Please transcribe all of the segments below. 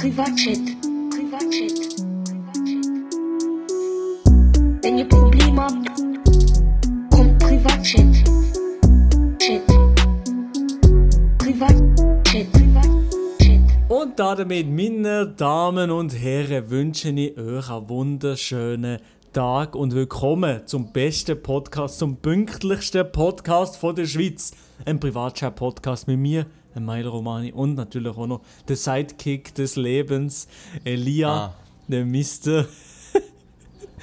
Privatchat. Privatchat. Wenn ihr Probleme habt, kommt Privatchat. Chat. Privatchat. Privatchat. Und damit, meine Damen und Herren, wünsche ich euch einen wunderschönen Tag und willkommen zum besten Podcast, zum pünktlichsten Podcast von der Schweiz. Ein Privatchat-Podcast mit mir, Milo Romani und natürlich auch noch der Sidekick des Lebens, Elia, Ah. der Mister.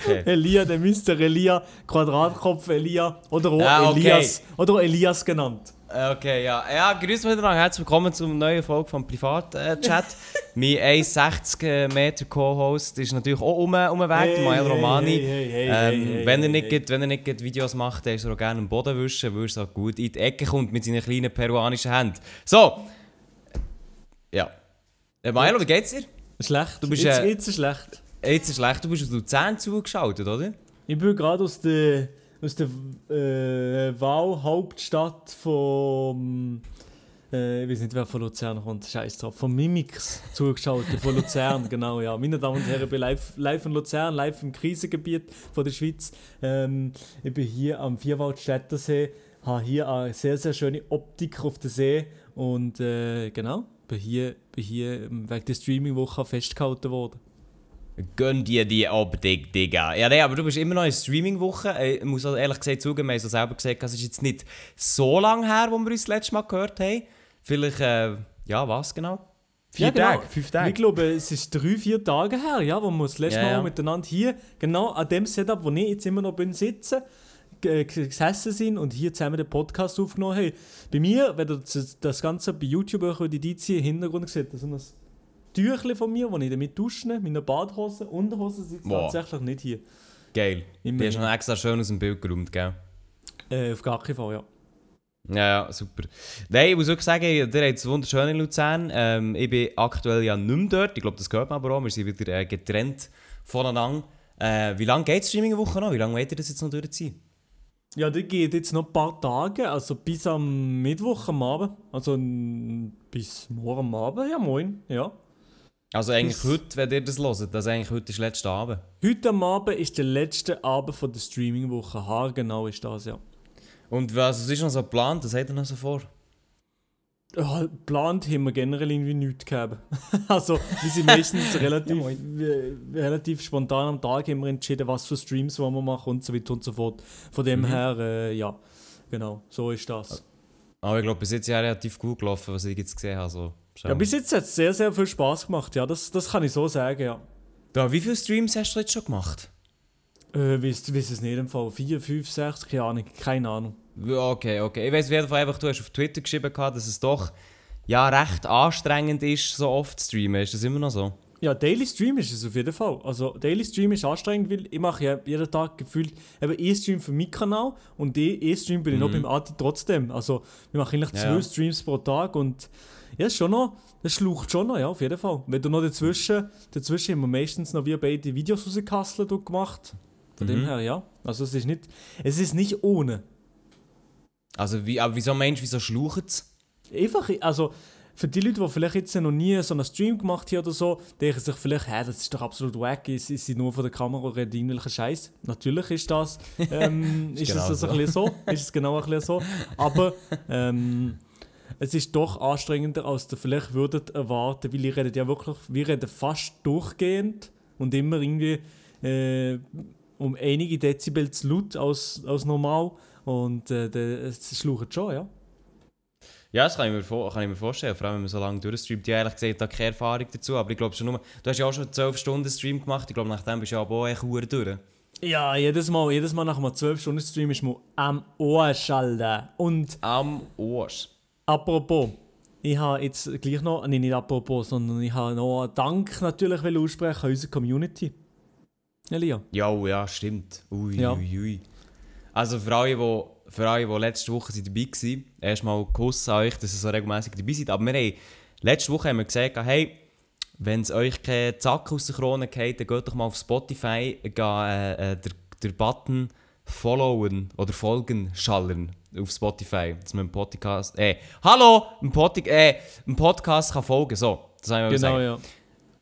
Okay. Elia, der Mister Elia, Quadratkopf Elia oder auch Ja, okay. Elias, oder auch Elias genannt. Äh, Okay, ja. Ja, grüß miteinander. Herzlich willkommen zum neuen Folge vom Privatchat. mein 1,60 Meter Co-Host ist natürlich auch um, um den Weg, Hey, Mael hey, Romani. hey, ähm, wenn, er nicht geht- wenn er nicht geht Videos macht, dann ist er auch gerne am Boden wischen, weil er so gut in die Ecke kommt mit seinen kleinen peruanischen Händen. So. Ja. Äh, Maelo, wie geht's dir? Schlecht. Du bist, jetzt, äh, jetzt ist schlecht. Jetzt ist schlecht, du bist aus Luzern zugeschaltet, oder? Ich bin gerade aus der, aus der äh, Wahlhauptstadt vom. Äh, ich weiß nicht, wer von Luzern kommt, scheiß drauf. Von Mimix zugeschaltet, von Luzern, genau, ja. Meine Damen und Herren, ich bin live, live in Luzern, live im Krisengebiet von der Schweiz. Ähm, ich bin hier am Vierwaldstättersee, habe hier eine sehr, sehr schöne Optik auf den See und äh, genau, bin hier, bin hier ähm, wegen der Streaming-Woche festgehalten worden. Gönn dir die Optik, Digga. Ja, nee, aber du bist immer noch in Streaming-Woche. Ich muss also ehrlich gesagt zugeben, wir haben es selber gesagt, es ist jetzt nicht so lange her, wo wir uns das letzte Mal gehört haben. Vielleicht, äh, ja, was genau? Vier Ja, genau. Tage, fünf Tage. Ich glaube, es ist drei, vier Tage her, ja, wo wir das letzte Ja, Mal ja. miteinander hier, genau an dem Setup, wo ich jetzt immer noch bin, sitzen, gesessen sind und hier zusammen den Podcast aufgenommen haben. Bei mir, wenn ihr das, Ganze bei YouTube auch die die im Hintergrund seht, das Tüchlein von mir, das ich damit dusche, meine Badhose, Unterhose sitzen Boah. tatsächlich nicht hier. Geil. Immer Die hast du noch extra schön aus dem Bild geräumt, gell? Äh, auf gar keinen Fall, ja. Ja, ja, super. Nein, ich muss wirklich sagen, ihr habt es wunderschön in Luzern. Ähm, ich bin aktuell ja nicht mehr dort. Ich glaube, das gehört man aber auch. Wir sind wieder äh, getrennt voneinander. Äh, wie lange geht die Streaming-Woche noch? Wie lange wollt ihr das jetzt noch durchziehen? Ja, die geht jetzt noch ein paar Tage, also bis am Mittwoch am Abend. Also bis morgen am Abend, ja moin, ja. Also eigentlich Bis- heute, wenn ihr das hört, also eigentlich heute ist der letzte Abend. Heute am Abend ist der letzte Abend von der Streaming-Woche. Haargenau ist das, ja. Und was ist noch so geplant? Was habt ihr noch so vor? Ja, geplant haben wir generell irgendwie nichts gegeben. also, wir sind meistens relativ, äh, relativ spontan am Tag haben wir entschieden, was für Streams wollen wir machen und so weiter und so fort. Von dem her, äh, ja, genau, so ist das. Aber ich glaube, bis jetzt ist ja relativ gut gelaufen, was ich jetzt gesehen habe. So. Ja, bis jetzt hat es sehr, sehr viel Spaß gemacht, ja, das, das kann ich so sagen, ja. da, wie viele Streams hast du jetzt schon gemacht? Äh, weiss, weiss es nicht im Fall. 4, 5, 6, keine Ahnung, keine Ahnung. Okay, okay. Ich weiß auf jeden Fall einfach, du hast auf Twitter geschrieben, gehabt, dass es doch ja, recht anstrengend ist, so oft zu streamen. Ist das immer noch so? Ja, Daily Stream ist es auf jeden Fall. Also Daily Stream ist anstrengend, weil ich mache ja jeden Tag gefühlt eben E-Stream für meinen Kanal und E-Stream bin ich noch beim Adi trotzdem. Also wir machen eigentlich Ja, zwei. Streams pro Tag und ja, ist schon noch, das schlucht schon noch, ja, auf jeden Fall. Wenn du noch dazwischen, dazwischen haben wir meistens noch wir beide Videos rausgekasselt und gemacht. Von dem her, ja. Also es ist nicht, es ist nicht ohne. Also, wie, aber wieso meinst du, wieso schluchen es? Einfach, also für die Leute, die vielleicht jetzt noch nie so einen Stream gemacht haben oder so, denken sich vielleicht, hä, das ist doch absolut wack, ist, ist sie nur von der Kamera reden irgendwelchen Scheiß. Natürlich ist das, ähm, ist, genau es so. ein bisschen so, ist es genau ein bisschen so. Aber ähm, es ist doch anstrengender, als ihr vielleicht würdet erwarten, weil ihr redet ja wirklich, wir reden fast durchgehend und immer irgendwie äh, um einige Dezibel zu laut als, als normal und äh, es schlucht schon, ja. Ja, das kann ich, mir kann ich mir vorstellen, vor allem wenn man so lange durchstreamt. Ich habe ehrlich gesagt da keine Erfahrung dazu, aber ich glaube schon nur... Du hast ja auch schon 12 Stunden Stream gemacht, ich glaube nachdem bist du ja aber auch echt verdammt durch. Ja, jedes Mal, jedes Mal nach einem 12-Stunden-Stream ist man am Arsch, Alter. Und Am Arsch. Apropos, ich habe jetzt gleich noch, nee, nicht apropos, sondern ich habe noch einen Dank natürlich aussprechen an unsere Community. Elia. Ja, oh, ja, stimmt. Ui, Ja. ui, ui. Also für alle, die, für alle, die letzte Woche sind dabei waren, erstmal Kuss an euch, dass ihr so regelmäßig dabei seid. Aber wir haben, letzte Woche haben wir gesagt, hey, wenn es euch kein Zack aus der Krone geht, dann geht doch mal auf Spotify, geht, äh, äh, der, der Button followen oder folgen schallern auf Spotify, dass man einen Podcast, äh, hallo, ein, Pod äh, ein Podcast kann folgen, so, das haben wir Genau, sagen. ja.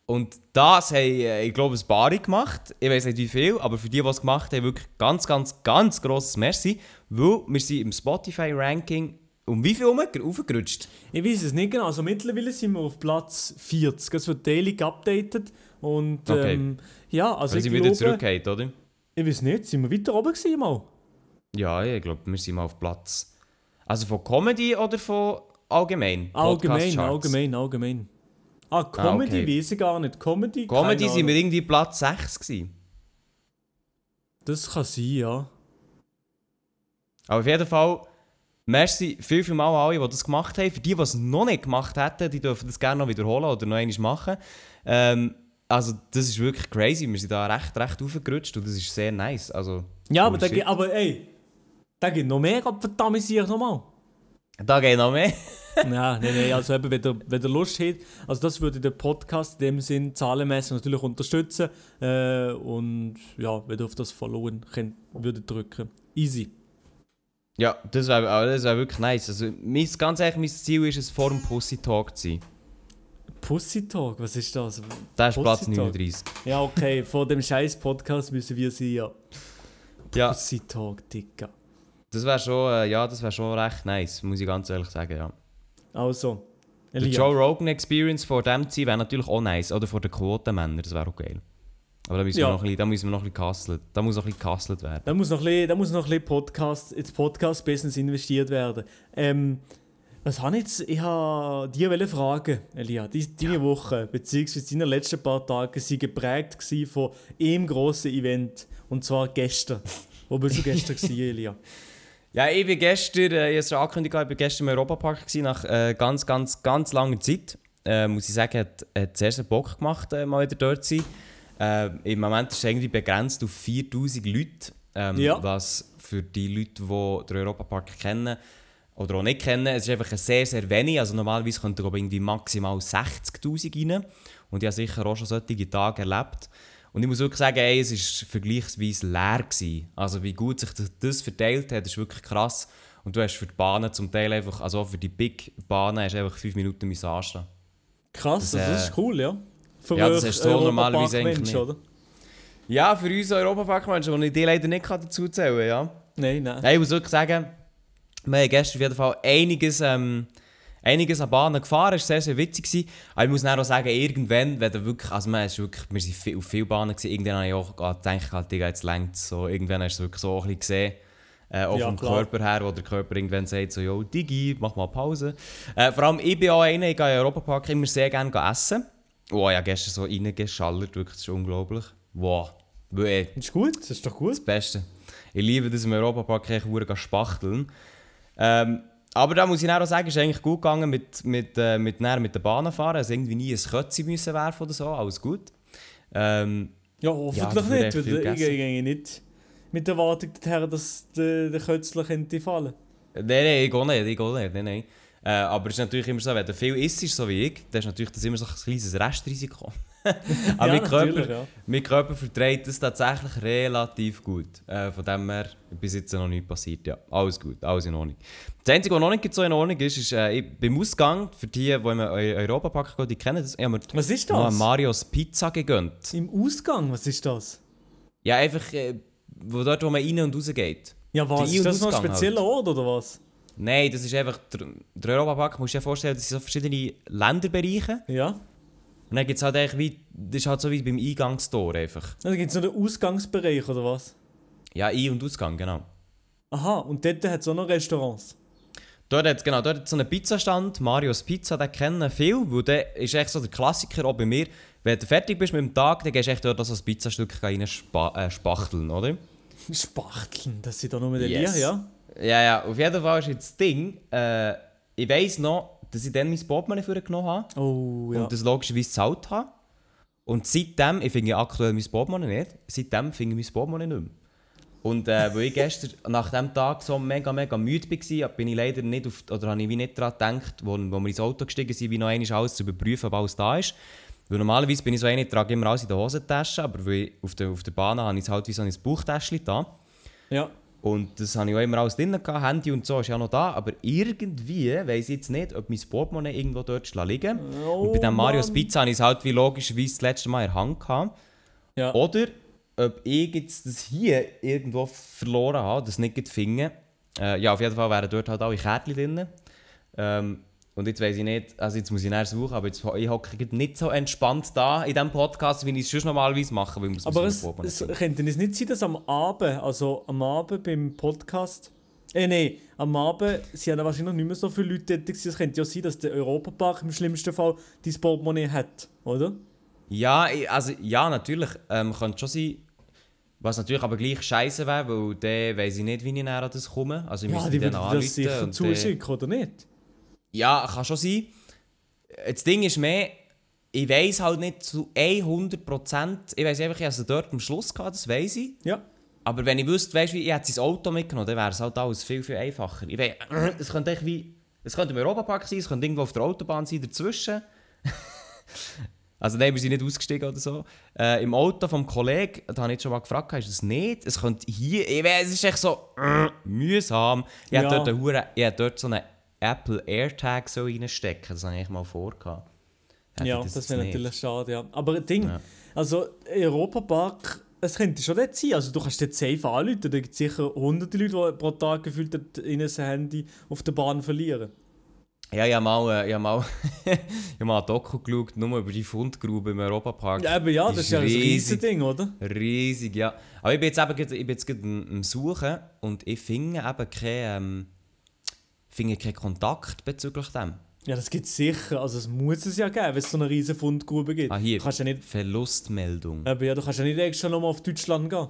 Und das haben, äh, ich glaube, ein paar gemacht. Ich weiß nicht wie viel, aber für die, die es gemacht haben, wirklich ganz, ganz, ganz grosses Merci. Weil wir sind im Spotify-Ranking um wie viel aufgerutscht? Ich weiß es nicht genau. Also mittlerweile sind wir auf Platz 40. Es wird daily geupdatet. Und Okay. ähm, ja, also Weil ich sie glaube, wieder zurückgeht, oder? ich weiß nicht, sind wir weiter oben gewesen mal? Ja, ich glaube, wir sind mal auf Platz. Also von Comedy oder von allgemein? Allgemein, allgemein, allgemein. Ah, Comedy okay. weiß ich gar nicht. Comedy, Comedy sind wir irgendwie Platz 6 gewesen. Das kann sein, ja. Aber auf jeden Fall, merci viel, viel mal an alle, die das gemacht haben. Für die, die es noch nicht gemacht hätten, die dürfen das gerne noch wiederholen oder noch einmal machen. Ähm, also das ist wirklich crazy. Wir sind da recht, recht aufgerutscht und das ist sehr nice. Also, Ja, aber, da, aber ey, da gibt noch mehr, verdammt, ich nochmal. da geht noch mehr. Nein, nein, nein, also eben, wenn ihr, wenn ihr Lust habt, also das würde den Podcast in dem Sinn zahlenmäßig natürlich unterstützen äh, und ja, wenn ihr auf das Followen könnt, würdet drücken. Easy. Ja, das wäre das wär wirklich nice. Also, mein, ganz ehrlich, mein Ziel ist es, vor dem Pussy Talk zu sein. Pussy Talk, was ist das? Das ist Platz Talk. 39. Ja, okay, vor dem scheiß Podcast müssen wir sein, ja. Ja, Pussy Talk, Dicker. Das wäre schon, äh, ja, das wär schon recht nice, muss ich ganz ehrlich sagen, ja. Also, Die Elia, Joe Rogan Experience vor dem zu sein, wäre natürlich auch nice. Oder vor den Quotenmännern, das wäre auch geil. Aber da müssen, Ja. wir, noch ein bisschen, da müssen wir noch ein bisschen gehustelt. Da muss noch ein bisschen gehustelt werden. da muss noch ein bisschen, da muss noch ein bisschen Podcast, ins Podcast-Business investiert werden. Ähm, was habe ich jetzt? Ich habe dir wollte fragen, Elia. Die, deine Woche, beziehungsweise deine letzten paar Tage, waren geprägt von einem grossen Event. Und zwar gestern. Wo bist du gestern gewesen, Elia? Ja, ich bin gestern, äh, ich habe es schon angekündigt, ich bin gestern im Europapark gewesen, nach äh, ganz, ganz, ganz langer Zeit. Äh, muss ich sagen, hat, hat zuerst einen Bock gemacht, äh, mal wieder dort zu sein. Äh, Im Moment ist es irgendwie begrenzt auf 4000 Leute. Ähm, Ja. Was für die Leute, die den Europapark kennen oder auch nicht kennen, es ist einfach ein sehr, sehr wenig. Also normalerweise könnte glaube ich, irgendwie maximal 60'000 rein. Und ich habe sicher auch schon solche Tage erlebt. Und ich muss wirklich sagen, ey, es war vergleichsweise leer. Gewesen. Also wie gut sich das- das verteilt hat, ist wirklich krass. Und du hast für die Bahnen zum Teil einfach, also auch für die Big Bahnen, hast du einfach 5 Minuten müssen anstehen. Krass, Das, also das äh, ist cool, ja. Für ja, das hast du so normalerweise eigentlich nicht. oder? Ja, für uns Europapark-Menschen, die ich dir leider nicht dazu zählen kann, ja. Nein, nein. Nein, ich muss wirklich sagen, wir haben gestern auf jeden Fall einiges, ähm, einiges an Bahnen gefahren. Es war sehr, sehr witzig. Gewesen. Aber ich muss auch sagen, irgendwann, wenn du wirklich, also man ist wirklich, wir sind viel, auf vielen Bahnen gewesen, irgendwann habe ich auch gedacht, halt, Digga, jetzt längt so. Irgendwann hast du es wirklich so ein bisschen gesehen. Äh, auch Ja, vom klar. Körper her, wo der Körper irgendwann sagt, so, yo, Digi, mach mal Pause. Äh, vor allem, ich bin auch einer, ich gehe in Europapark immer sehr gerne essen. Oh, habe gestern so reingeschallert, wirklich, das ist unglaublich. Wow. Weil, Das ist gut, das ist doch gut. das Beste. Ich liebe das im Europapark, ich spachteln. Ähm, aber da muss ich auch sagen, es ist eigentlich gut gegangen mit, mit, äh, mit, dann mit der Bahn fahren. Also irgendwie nie ein Kötzi müssen werfen oder so, alles gut. Ähm, Ja, Ja, hoffentlich echt nicht. weil Ich gehe nicht mit der Erwartung dorthin, dass der, der Kötzler könnte fallen. nein, nein, ich gehe nicht, ich gehe nicht, nein, nein. Äh, aber es ist natürlich immer so, wenn du viel isst, so wie ich, dann ist natürlich das immer so ein kleines Restrisiko. aber mein, natürlich, Körper, ja. mein Körper verträgt das tatsächlich relativ gut. Äh, von dem her, bis jetzt noch nichts passiert. Ja, alles gut, alles in Ordnung. Das Einzige, was noch nicht so in Ordnung ist, ist äh, ich, beim Ausgang, für die, die im Eu- Europapark gehen, die kennen das, ich Was ist das? Marios Pizza gegönnt. Im Ausgang, was ist das? Ja, einfach äh, wo dort, wo man rein und raus geht. Ja, was? Ist das noch ein Ausgang spezieller halt. Ort oder was? Nein, das ist einfach, der, der Europapark, musst du dir vorstellen, das sind so verschiedene Länderbereiche. Ja. Und dann gibt es halt eigentlich wie, das ist halt so wie beim Eingangstor einfach. Da gibt es noch den Ausgangsbereich oder was? Ja, Ein- und Ausgang, genau. Aha, und dort hat es auch noch Restaurants. Dort hat genau, dort hat so einen Pizzastand, Marios Pizza, den kennen viele, weil der ist echt so der Klassiker auch bei mir. Wenn du fertig bist mit dem Tag, dann gehst du echt dort ein Pizzastück rein spa äh, spachteln, oder? Spachteln, das sind doch nur mit Yes. Lia, ja? Ja, ja, auf jeden Fall ist jetzt das Ding, äh, ich weiss noch, dass ich dann mein Portemonnaie vorgenommen habe Oh, ja. und das logischerweise gezahlt habe. Und seitdem, ich finde aktuell mein Portemonnaie nicht, seitdem finde ich mein Portemonnaie nicht mehr. Und äh, weil ich gestern nach dem Tag so mega, mega müde war, bin ich leider nicht auf, oder habe ich wie nicht daran gedacht, wo, wo wir ins Auto gestiegen sind, wie noch einmal alles zu überprüfen, ob alles da ist. Weil normalerweise bin ich so einer, trage immer alles in der Hosentasche, aber weil auf der, auf der Bahn habe ich es halt wie so ein Bauchtäschchen da. ja. Und das habe ich auch immer alles drin gehabt, Handy und so ist ja noch da, aber irgendwie weiß ich jetzt nicht, ob mein Portemonnaie irgendwo dort liegen Oh, Und bei dem Mario. Pizza habe ich es halt wie logischerweise das letzte Mal in der Hand gehabt. Ja. Oder ob ich jetzt das hier irgendwo verloren habe, das nicht finden. Äh, ja, auf jeden Fall wären dort halt alle Kärtchen drin. Ähm, und jetzt weiß ich nicht, also jetzt muss ich nachher suchen, aber jetzt, ich hocke nicht so entspannt da in diesem Podcast, wie ich es sonst normalerweise mache, weil Aber es, es könnte es nicht sein, dass am Abend, also am Abend beim Podcast, äh nein, am Abend sind ja wahrscheinlich noch nicht mehr so viele Leute tätig. Es könnte ja sein, dass der Europapark im schlimmsten Fall dein Portemonnaie hat, oder? Ja, also ja, natürlich, ähm, könnte schon sein. Was natürlich aber gleich scheiße wäre, weil dann weiss ich nicht, wie ich näher an das komme. Also ich Ja, müsste die dann anrufen. das sicher zuschicken, oder nicht? Ja, kann schon sein. Das Ding ist mehr, ich weiß halt nicht zu 100%. Ich weiß einfach, ich hatte es dort am Schluss gehabt, das weiß ich. Ja. Aber wenn ich wüsste, weißt, wie ich hätte sein Auto mitgenommen, dann wäre es halt alles viel, viel einfacher. Ich weiss, es könnte echt wie, es könnte im Europapark sein, es könnte irgendwo auf der Autobahn sein, dazwischen. also nein, wir sind nicht ausgestiegen oder so. Äh, Im Auto vom Kollegen, da habe ich jetzt schon mal gefragt, ist das nicht? Es könnte hier, ich weiss, es ist echt so mühsam. Ich Ja. hätte dort, eine ich dort so einen Apple AirTag so reinstecken, das habe ich mal vorgehabt. Hätte Ja, das, jetzt wäre natürlich schade, ja. Aber das Ding, Ja. also Europapark, es könnte schon dort sein. Also du kannst dort safe anrufen, da gibt es sicher hunderte Leute, die pro Tag gefühlt ihnen sein Handy auf der Bahn verlieren. Ja, ich habe mal, äh, ich hab mal, ich hab mal ein Doku geschaut, nur über die Fundgrube im Europapark. Ja, aber ja, das ist ja ein riesiges riesig. Ding, oder? Riesig, ja. Aber ich bin jetzt eben, ich bin jetzt gerade am Suchen und ich finde eben keinen ähm, finde keinen Kontakt bezüglich dem. Ja, das gibt es sicher. Also es muss es ja geben, wenn es so eine riesige Fundgrube gibt. Ah, hier. Du kannst ja nicht, Verlustmeldung. aber ja, du kannst ja nicht extra nochmal auf Deutschland gehen.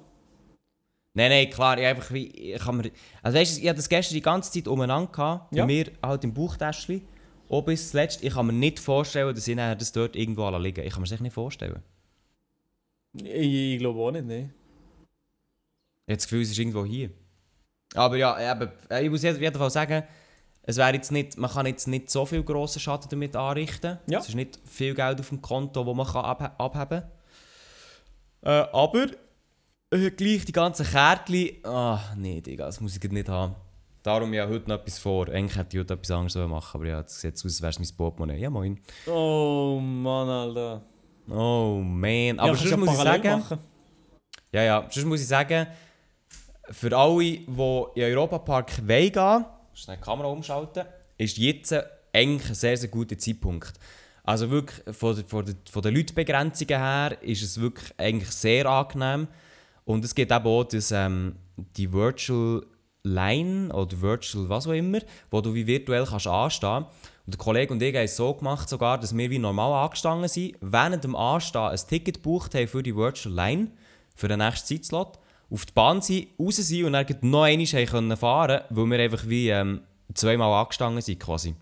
Nein, nein, klar, ich einfach wie, ich kann mir, also weißt du, ich hatte das gestern die ganze Zeit umeinander gehabt, bei Ja. mir halt im Bauchtäschchen, auch bis zuletzt, ich kann mir nicht vorstellen, dass ich das dort irgendwo liegen Ich kann mir das echt nicht vorstellen. Ich, ich glaube auch nicht, ne. Ich habe das Gefühl, es ist irgendwo hier. Aber ja, eben, ich muss auf jeden Fall sagen, es wäre jetzt nicht, man kann jetzt nicht so viel grossen Schaden damit anrichten. Ja. Es ist nicht viel Geld auf dem Konto, wo man kann abhe abheben kann. Äh, aber äh, gleich die ganzen Kärtchen, ah nee, Digga, das muss ich nicht haben. Darum ja heute noch etwas vor. Eigentlich hätte ich heute etwas anderes machen aber ja, es sieht aus, als wäre es mein Portemonnaie. Ja, moin. Oh Mann, Alter. Oh man. Aber ja, sonst muss ich sagen... machen. Ja, ja. Sonst muss ich sagen, für alle, die in Europapark wollen gehen, schnell die Kamera umschalten, ist jetzt eigentlich ein sehr, sehr guter Zeitpunkt. Also wirklich, von von von der Leutbegrenzungen her ist es wirklich eigentlich sehr angenehm. Und es gibt eben auch das, ähm, die Virtual Line oder Virtual was auch immer, wo du wie virtuell kannst anstehen Und der Kollege und ich haben es so gemacht, sogar, dass wir wie normal angestanden sind, während dem Anstehen ein Ticket gebucht haben für die Virtual Line, für den nächsten Zeitslot, auf die Bahn sind, raus sind und dann noch einmal können fahren weil wir einfach wie ähm, zweimal angestanden sind quasi.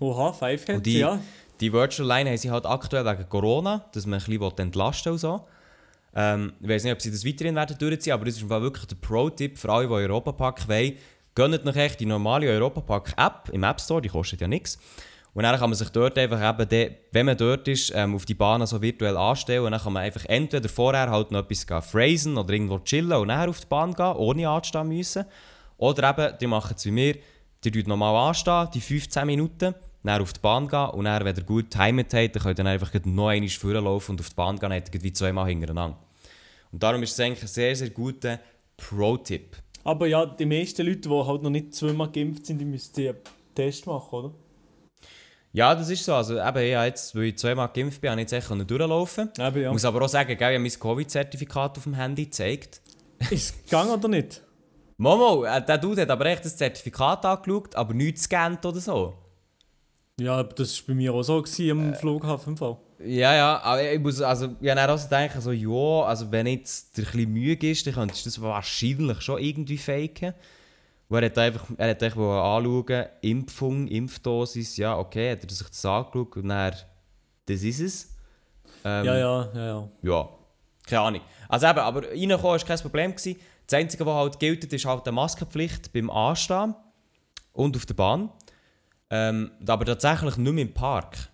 Oha, 5 hat die, ja. die Virtual Line haben sie halt aktuell wegen Corona, dass man ein bisschen entlasten und so. Ähm, ich weiß nicht, ob sie das weiterhin werden durchziehen, aber das ist wirklich der Pro-Tipp für alle, die Europapark wollen. Gönnt noch echt die normale Europapark-App im App Store, die kostet ja nichts. Und dann kann man sich dort einfach eben, de, wenn man dort ist, ähm, auf die Bahn so virtuell anstellen und dann kann man einfach entweder vorher halt noch etwas gehen phrasen oder irgendwo chillen und nachher auf die Bahn gehen, ohne anstehen müssen. Oder eben, die machen es wie mir, die tun normal anstehen, die 15 Minuten, dann auf die Bahn gehen und dann, wenn ihr gut getimet habt, dann könnt ihr einfach noch einmal vorlaufen und auf die Bahn gehen, dann wie zweimal hintereinander. Und darum ist es eigentlich ein sehr, sehr guter Pro-Tipp. Aber ja, die meisten Leute, die halt noch nicht zweimal geimpft sind, die müssten einen Test machen, oder? Ja, das ist so. Also eben, ich jetzt, weil ich zweimal geimpft bin, habe ich jetzt echt durchlaufen. Eben, ja. Ich muss aber auch sagen, gell, ich habe mein Covid-Zertifikat auf dem Handy gezeigt. Ist es gegangen oder nicht? Momo, äh, der Dude hat aber echt das Zertifikat angeschaut, aber nichts gescannt oder so. Ja, das war bei mir auch so gewesen, am Äh. Flughafen im Fall. Ja, ja, aber ich muss, also, ich habe auch so gedacht, so, ja, also wenn jetzt der ein bisschen müde ist, dann könntest du das wahrscheinlich schon irgendwie faken. Wo er hat einfach, er hat einfach anschauen, Impfung, Impfdosis, ja, okay, hat er sich das angeschaut und dann, das ist es. Ähm, Ja, ja, ja, ja. Ja, keine Ahnung. Also eben, aber reinkommen war kein Problem. Gewesen. Das Einzige, was halt gilt, ist halt eine Maskenpflicht beim Anstehen und auf der Bahn. Ähm, aber tatsächlich nicht mehr im Park.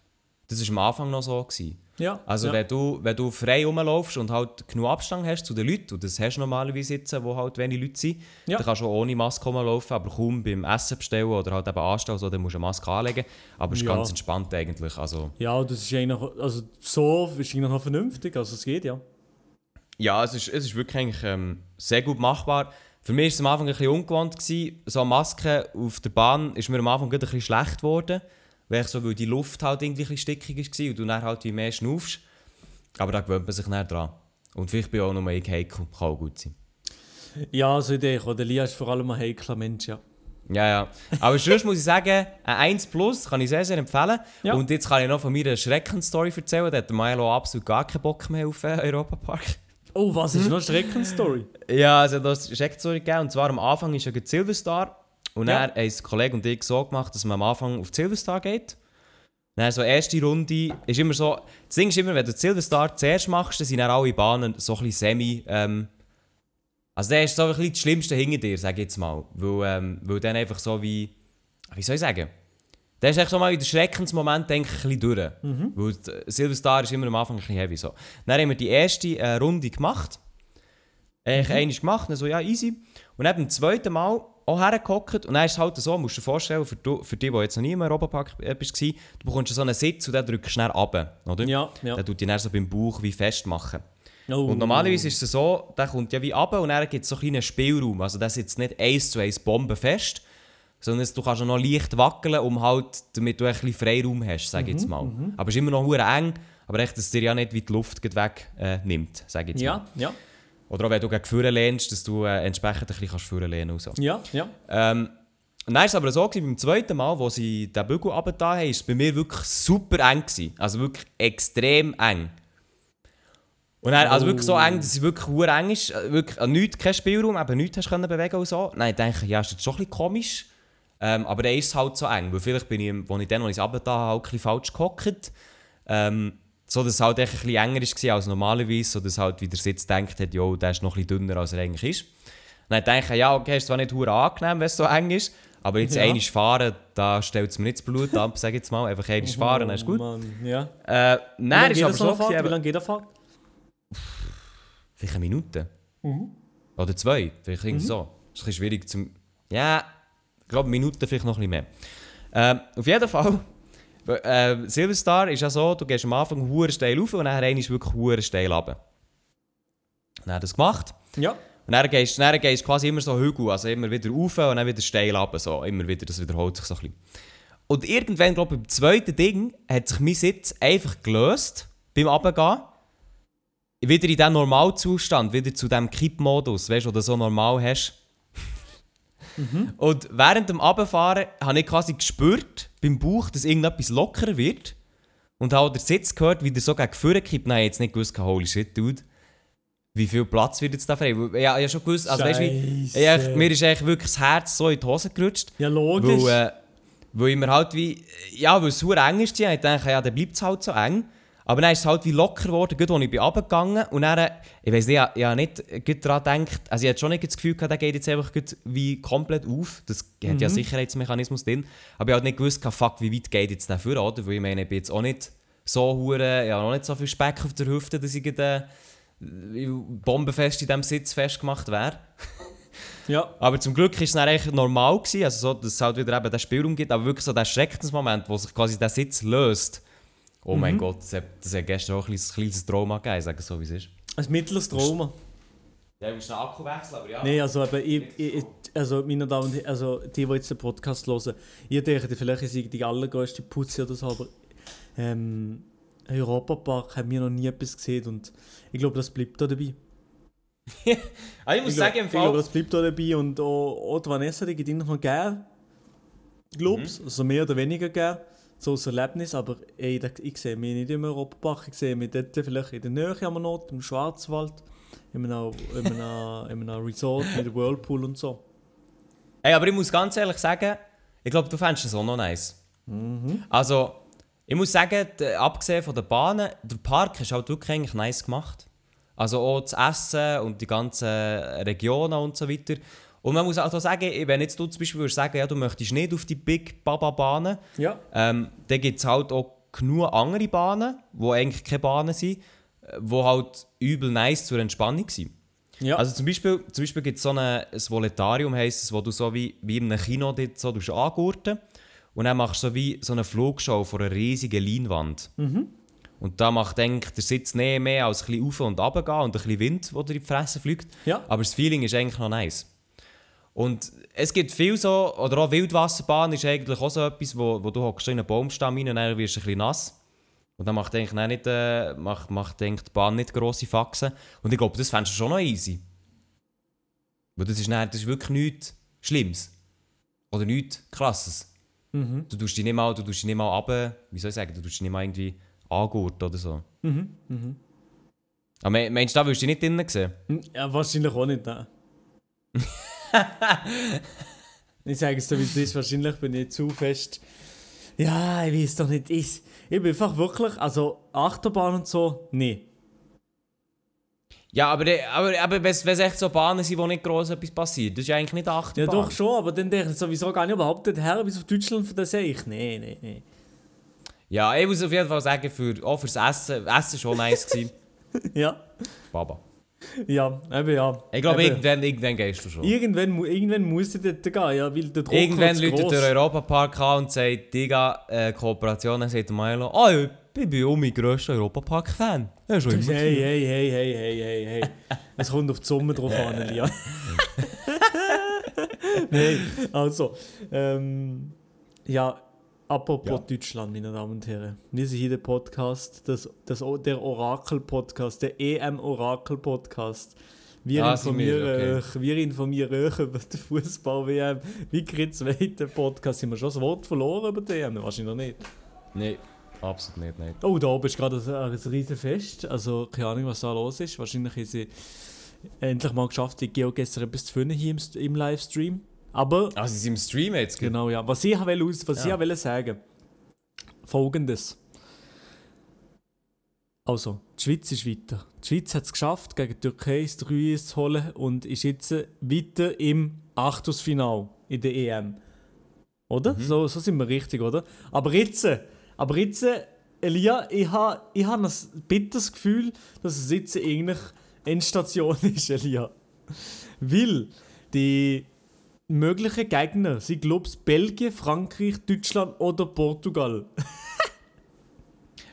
Das war am Anfang noch so. Gewesen. Ja. Also ja. wenn, du, wenn du frei rumlaufst und halt genug Abstand hast zu den Leuten, und das hast du normalerweise jetzt, wo halt wenig Leute sind, Ja. dann kannst du auch ohne Maske rumlaufen, aber kaum beim Essen bestellen oder halt eben anstellen, so, dann musst du eine Maske anlegen. Aber es ist Ja. ganz entspannt eigentlich. Also, Ja, das ist eigentlich, also so ist eigentlich noch vernünftig, also es geht ja. ja, es ist, es ist wirklich eigentlich, ähm, sehr gut machbar. Für mich war es am Anfang ein bisschen ungewohnt. Gewesen. So eine Maske auf der Bahn ist mir am Anfang ein bisschen schlecht geworden, weil, ich so, weil die Luft halt irgendwie ein bisschen stickig war und du dann halt wie mehr schnaufst. Aber da gewöhnt man sich dann dran. Und vielleicht bin ich auch nur ich heikel, kann auch gut sein. Ja, so Idee. Der Lia ist vor allem ein heikler Mensch, ja. Ja, ja. Aber sonst muss ich sagen, ein 1 Plus kann ich sehr, sehr empfehlen. Ja. Und jetzt kann ich noch von meiner Schreckensstory erzählen. Da hat der Milo absolut gar keinen Bock mehr auf äh, Europa Park. Oh, was ist noch eine Schreckensstory? Ja, also das ist Schreckensstory gegeben. Und zwar am Anfang ist ja Silverstar. Und Ja. dann haben ein Kollege und ich so gemacht, dass man am Anfang auf die Silverstar geht. Dann so erste Runde ist immer so. Das Ding ist immer, wenn du die Silverstar zuerst machst, dann sind dann alle Bahnen so ein bisschen semi. Ähm, also der ist so ein bisschen das Schlimmste hinter dir, sag ich jetzt mal. Weil, ähm, weil dann einfach so wie. Wie soll ich sagen? Der ist echt so mal in den Schreckensmoment denke ich, ein bisschen durch. Weil die Silverstar ist immer am Anfang ein bisschen heavy. So. Dann haben wir die erste äh, Runde gemacht. Eigentlich mhm. einmal gemacht, dann so ja, easy. Und dann beim zweiten Mal auch hergehockt. Und dann ist es halt so, musst du dir vorstellen, für, du, für die, die jetzt noch nie im Europapark bist, du bekommst so einen Sitz und dann drückst schnell ab. Oder? Ja, ja. Dann tut dich dann so beim Bauch wie festmachen. Oh. Und normalerweise ist es so, der kommt ja wie ab und dann gibt es so einen kleinen Spielraum. Also das ist jetzt nicht eins zu eins bombenfest, sondern du kannst noch leicht wackeln, um halt, damit du ein bisschen Freiraum hast, sage ich Mhm, jetzt mal. Aber es ist immer noch eng, aber echt, dass es dir ja nicht wie die Luft weg äh, nimmt, sage ich jetzt mal. Ja, ja. Oder auch wenn du gegen vorne lehnst, dass du äh, entsprechend ein bisschen kannst vorne lehnen und so. Ja, ja. Ähm, und dann war es aber so, gewesen, beim zweiten Mal, wo sie den Bügel runtergetan haben, war es bei mir wirklich super eng. Gewesen. Also wirklich extrem eng. Und dann, also wirklich so eng, dass es wirklich hure eng ist. äh, Wirklich an nichts, kein Spielraum, eben nichts hast können bewegen und so. Nein, ich denke, ja, ist jetzt schon ein bisschen komisch. Ähm, aber dann ist es halt so eng. Weil vielleicht bin ich, als ich dann, als ich es runtergetan habe, halt ein bisschen falsch gehockt. Ähm, so dass es halt echt ein bisschen enger war als normalerweise, so dass halt wieder Sitz denkt hat, jo, der ist noch ein bisschen dünner, als er eigentlich ist. Dann denke ich, ja, okay, ist zwar nicht hure angenehm, wenn es so eng ist, aber jetzt Ja. einmal fahren, da stellt es mir nicht das Blut ab, sag ich jetzt mal. Einfach einmal fahren, dann ist gut. Oh, Mann, ja. Äh, nein, ist aber so, Fahrt? Wie lange geht der Fahrt? vielleicht eine Minute. Mhm. Oder zwei, vielleicht irgendwie so. Das ist ein bisschen schwierig zum... Ja, ich glaube, Minuten vielleicht noch ein bisschen mehr. Ähm, auf jeden Fall, äh, Silverstar ist ja so, du gehst am Anfang hure steil rauf und dann ist wirklich hure steil runter. Dann hat das gemacht. Ja. Und dann gehst, du quasi immer so Hügel, also immer wieder rauf und dann wieder steil runter, so. Immer wieder, das wiederholt sich so ein bisschen. Und irgendwann, glaube ich, beim zweiten Ding hat sich mein Sitz einfach gelöst, beim Runtergehen. Wieder in diesem Normalzustand, wieder zu diesem Kippmodus, weißt du, den du so normal hast. Und während dem Runterfahren habe ich quasi gespürt, beim Bauch, dass irgendetwas lockerer wird. Und habe den Sitz gehört, wie der so gegen vorne kippt. Nein, jetzt nicht gewusst, holy shit, dude. Wie viel Platz wird jetzt da frei? Ja, ich habe schon gewusst, also weißt du, wie- ja, mir ist eigentlich wirklich das Herz so in die Hose gerutscht. Ja, logisch. Weil, äh, weil ich mir halt wie, ja, weil es super eng ist, ich dachte, ja, dann bleibt es halt so eng. Aber dann ist es halt wie locker geworden, gerade als ich bin runtergegangen und dann, ich weiss nicht, ich, ich habe nicht daran gedacht, also ich hatte schon nicht das Gefühl gehabt, der geht jetzt einfach wie komplett auf. Das hat ja Sicherheitsmechanismus drin. Aber ich habe halt nicht gewusst, fuck, wie weit geht jetzt vor, oder? Weil ich meine, ich bin jetzt auch nicht so hure, ich habe noch nicht so viel Speck auf der Hüfte, dass ich äh, bombenfest in diesem Sitz festgemacht wäre. ja. Aber zum Glück war es dann eigentlich normal, gewesen, also so, dass es halt wieder eben den Spielraum gibt, aber wirklich so der Schreckensmoment, wo sich quasi der Sitz löst. Oh mein Gott, das hat, das hat gestern auch ein kleines, kleines Trauma gegeben, ich sage so wie es ist. Ein mittleres Trauma. Ja, du musst den Akku wechseln, aber ja. Nein, also, eben, ich, ich, ich- also meine Damen und Herren, also die, die jetzt den Podcast hören, ihr denkt vielleicht, ich sei die allergrößte Putze oder so, aber ähm, Europapark haben wir noch nie etwas gesehen und ich glaube, das bleibt da dabei. Also ich muss ich sagen, glaube, im ich glaube, Fall... das bleibt da dabei und auch, auch die Vanessa, die gibt ihnen noch gern. Glaub's, Mhm. also mehr oder weniger gern. So ein Erlebnis, aber ey, da- ich sehe mich nicht im Europapark, ich sehe mich dort vielleicht in der Nähe am Ort, im Schwarzwald, in einem, in einem, in einem Resort mit einem Whirlpool und so. Ey, aber ich muss ganz ehrlich sagen, ich glaube, du fändest das auch noch nice. Also, ich muss sagen, abgesehen von den Bahnen, der Park ist halt wirklich eigentlich nice gemacht. Also auch das Essen und die ganzen Regionen und so weiter. Und man muss auch sagen, wenn jetzt du zum Beispiel würdest sagen, ja, du möchtest nicht auf die Big Baba Bahnen, Ja. ähm, dann gibt es halt auch genug andere Bahnen, die eigentlich keine Bahnen sind, die halt übel nice zur Entspannung sind. Ja. Also zum Beispiel, zum Beispiel gibt es so eine, ein Voletarium, heisst es, wo du so wie, wie in einem Kino dort so angurten und dann machst du so wie so eine Flugshow vor einer riesigen Leinwand. Und da macht eigentlich der Sitz nicht mehr als ein bisschen auf und runter gehen und ein bisschen Wind, der dir in die Fresse fliegt. Ja. Aber das Feeling ist eigentlich noch nice. Und es gibt viel so, oder auch Wildwasserbahn ist eigentlich auch so etwas, wo, wo du hockst in einen Baumstamm rein und dann wirst du ein bisschen nass. Und dann macht, eigentlich nicht, äh, macht, macht eigentlich die Bahn nicht grosse Faxen. Und ich glaube, das fändest du schon noch easy. Weil das ist, dann, das ist wirklich nichts Schlimmes. Oder nichts Krasses. Mhm. Du tust dich nicht mal, du tust dich nicht mal runter, wie soll ich sagen, du tust dich nicht mal irgendwie angurt oder so. Mhm. Mhm. Aber me- meinst du, da würdest du dich nicht drinnen sehen? Ja, wahrscheinlich auch nicht, nein. ich sage es so, wie es ist. Wahrscheinlich bin ich zu fest. Ja, ich weiß doch nicht. Ich, ich bin einfach wirklich, also Achterbahn und so, nee. Ja, aber, aber, aber wenn es echt so Bahnen sind, wo nicht gross etwas passiert, das ist ja eigentlich nicht Ja, Achterbahn. doch schon, aber dann denke ich sowieso gar nicht überhaupt nicht her bis auf Deutschland von der sehe ich. Nee, nee, nee. Ja, ich muss auf jeden Fall sagen, für, auch fürs Essen, Essen schon nice gewesen. Ja, Baba. Ja, eben ja. Ich glaube, irgendwann, irgendwann gehst du schon. Irgendwann, irgendwann muss ich dort gehen, ja, weil der Druck Irgendwann läutet der Europapark an und sagt, Digga, äh, Kooperation, dann sagt der Milo, ja, ich bin auch mein grösster Europapark-Fan. Ja, schon immer. Hey, hey, hey, hey, hey, hey, hey. Es kommt auf die Summe drauf an, Lia. Nein, also, ähm, ja, apropos Ja. Deutschland, meine Damen und Herren. Wir sind hier der Podcast, das, das, der Orakel-Podcast, der EM-Orakel-Podcast. Wir, Ah, sind wir, informieren okay. euch, wir informieren euch über den Fußball-WM. Wie kein zweiter Podcast. Haben wir schon das Wort verloren über die EM? Wahrscheinlich noch nicht. Nein, absolut nicht, nicht. Oh, da oben ist gerade ein, ein riesen Fest. Also, keine Ahnung, was da los ist. Wahrscheinlich haben sie endlich mal geschafft, die Geogesser etwas zu finden hier im, im Livestream. Aber, Ah, sie sind im Stream jetzt? genau, ja. Was ich will, aus, was Ja. ich will sagen folgendes. Also, die Schweiz ist weiter. Die Schweiz hat es geschafft, gegen die Türkei das 3 zu holen und ist jetzt weiter im Achtelfinal in der EM. Oder? So, so sind wir richtig, oder? Aber jetzt, aber jetzt, Elia, ich habe ich ha ein bitteres Gefühl, dass es jetzt eigentlich Endstation ist, Elia. Weil die möglichen Gegner sind, glaube ich, Belgien, Frankreich, Deutschland oder Portugal.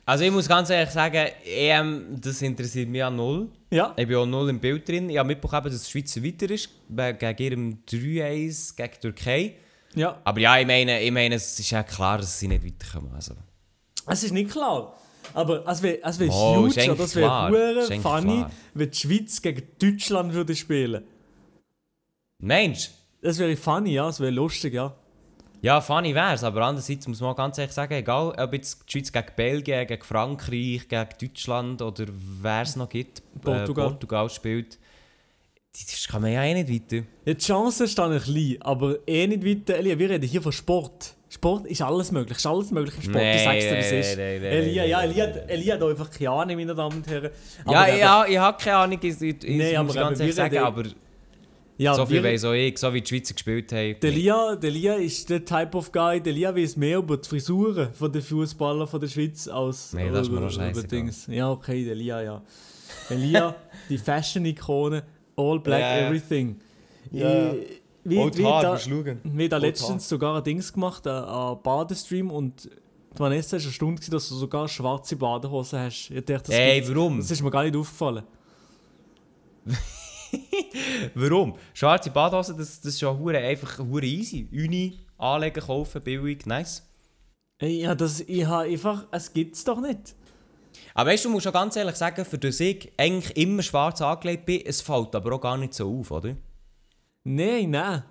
Also ich muss ganz ehrlich sagen, EM, das interessiert mich ja null. Ja? Ich bin auch null im Bild drin. Ich habe mitbekommen, dass die Schweiz weiter ist, gegen ihrem 3-1 gegen die Türkei. Ja. Aber ja, ich meine, ich meine, es ist ja klar, dass sie nicht weiterkommen. Also. Es ist nicht klar. Aber es wäre es wär Oh, huge oder es wäre funny, klar. wenn die Schweiz gegen Deutschland würde spielen. Mensch, Das wäre funny, ja, es wäre lustig, ja. ja, funny wär's, aber andererseits muss man ganz ehrlich sagen, egal ob jetzt die Schweiz gegen Belgien, gegen Frankreich, gegen Deutschland oder wer es noch gibt, Portugal. Äh, Portugal spielt, das kann man ja eh nicht weiter. Ja, die Chancen stehen ein klein, aber eh nicht weiter. Elia, wir reden hier von Sport. Sport ist alles möglich, ist alles möglich im Sport. Nee, sag's dir, wie es ist. nee, nee, Elia, ja, Elia. Elia hat einfach keine Ahnung, meine Damen und Herren. ja, Aber eben- ja, ich habe keine Ahnung, ich, ich, ich Nee, muss aber ganz ehrlich sagen, reden- aber ja, so viel weiss auch ich, so wie die Schweizer gespielt haben. Der. Lia, der Lia ist der Type of Guy. Der Lia weiß mehr über die Frisuren von den Fußballer von der Schweiz als Nee, das ist mir über. Dings. Ja, okay, der Lia, ja. Der Lia, die Fashion-Ikone, all black, ja. everything. Ja. Ich, wie, Old wie, Hard, da, wie da letztens Hard. sogar ein Dings gemacht, ein, ein Badestream und die Vanessa war erstaunt, gewesen, dass du sogar schwarze Badehosen hast. Ich dachte, das, Ey, warum? das ist mir gar nicht aufgefallen. Warum? Schwarze Badhose, das, das ist ja hure einfach hure easy. Uni, anlegen, kaufen, billig, nice. Ja, das, ich habe einfach, es gibt's doch nicht. Aber weißt du, du musst schon ganz ehrlich sagen, für das ich eigentlich immer schwarz angelegt bin, es fällt aber auch gar nicht so auf, oder? Nein, nein.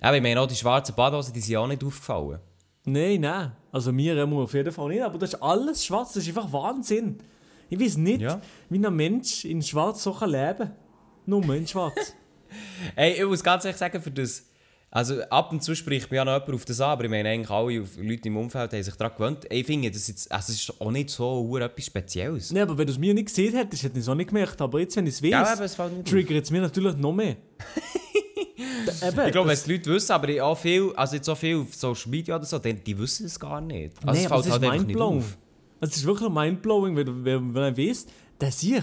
Aber ich meine auch, die schwarzen Badhosen, die sind auch nicht aufgefallen. Nein, nein. Also mir immer auf jeden Fall nicht. Aber das ist alles schwarz. Das ist einfach Wahnsinn. Ich weiß nicht, Ja. wie ein Mensch in schwarz so leben kann. Nur in schwarz. Ey, ich muss ganz ehrlich sagen, für das... Also ab und zu spricht mir ja noch jemand auf das an, aber ich meine eigentlich alle auf- Leute im Umfeld haben sich daran gewöhnt. Ich finde, das, jetzt, also es ist auch nicht so etwas Spezielles. Nein, aber wenn du es mir nicht gesehen hättest, hätte ich es auch nicht gemerkt. Aber jetzt, wenn ich es Ja, weiß, auf. triggert es mir natürlich noch mehr. eben, Ich glaube, wenn es die Leute wissen, aber auch viel, also jetzt so viel auf Social Media oder so, die, die wissen es gar nicht. Also nee, es fällt halt ist einfach nicht mindblowing. auf. Es ist wirklich mindblowing, wenn, du- wenn, wenn man weiss, der sich.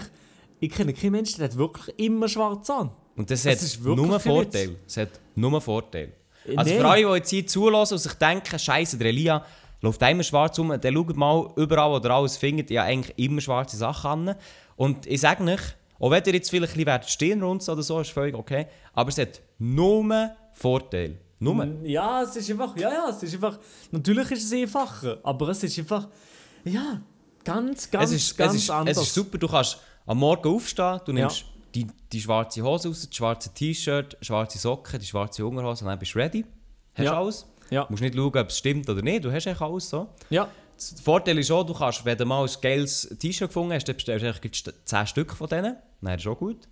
Ich kenne keinen Menschen, der hat wirklich immer schwarz an. Und das Es hat nur Vorteil. Es hat nur Vorteil. Äh, Also nee. für alle, die jetzt hier zulassen und sich denken, Scheiße, der Elia läuft immer schwarz rum, dann schaut mal überall, wo ihr alles findet, ja eigentlich immer schwarze Sachen an. Und ich sage euch, auch wenn ihr jetzt vielleicht ein bisschen Stirn runter oder so, ist völlig okay, aber es hat nur Vorteil. Nur. Ja, es ist einfach, ja, ja, es ist einfach, natürlich ist es einfacher, aber es ist einfach, ja, ganz, ganz, es, ist, ganz es, ist, anders. es ist super, du kannst am Morgen aufstehen, du Ja. nimmst die, die schwarze Hose raus, das schwarze T-Shirt, schwarze Socken, die schwarze Unterhose und dann bist du ready. Hast Ja. alles. Ja. Du musst nicht schauen, ob es stimmt oder nicht, du hast eigentlich alles so. Ja, Der Vorteil ist auch, du kannst, wenn du mal ein geiles T-Shirt gefunden hast, dann bestellst du eigentlich gleich 10 Stück von denen. Dann ist auch gut.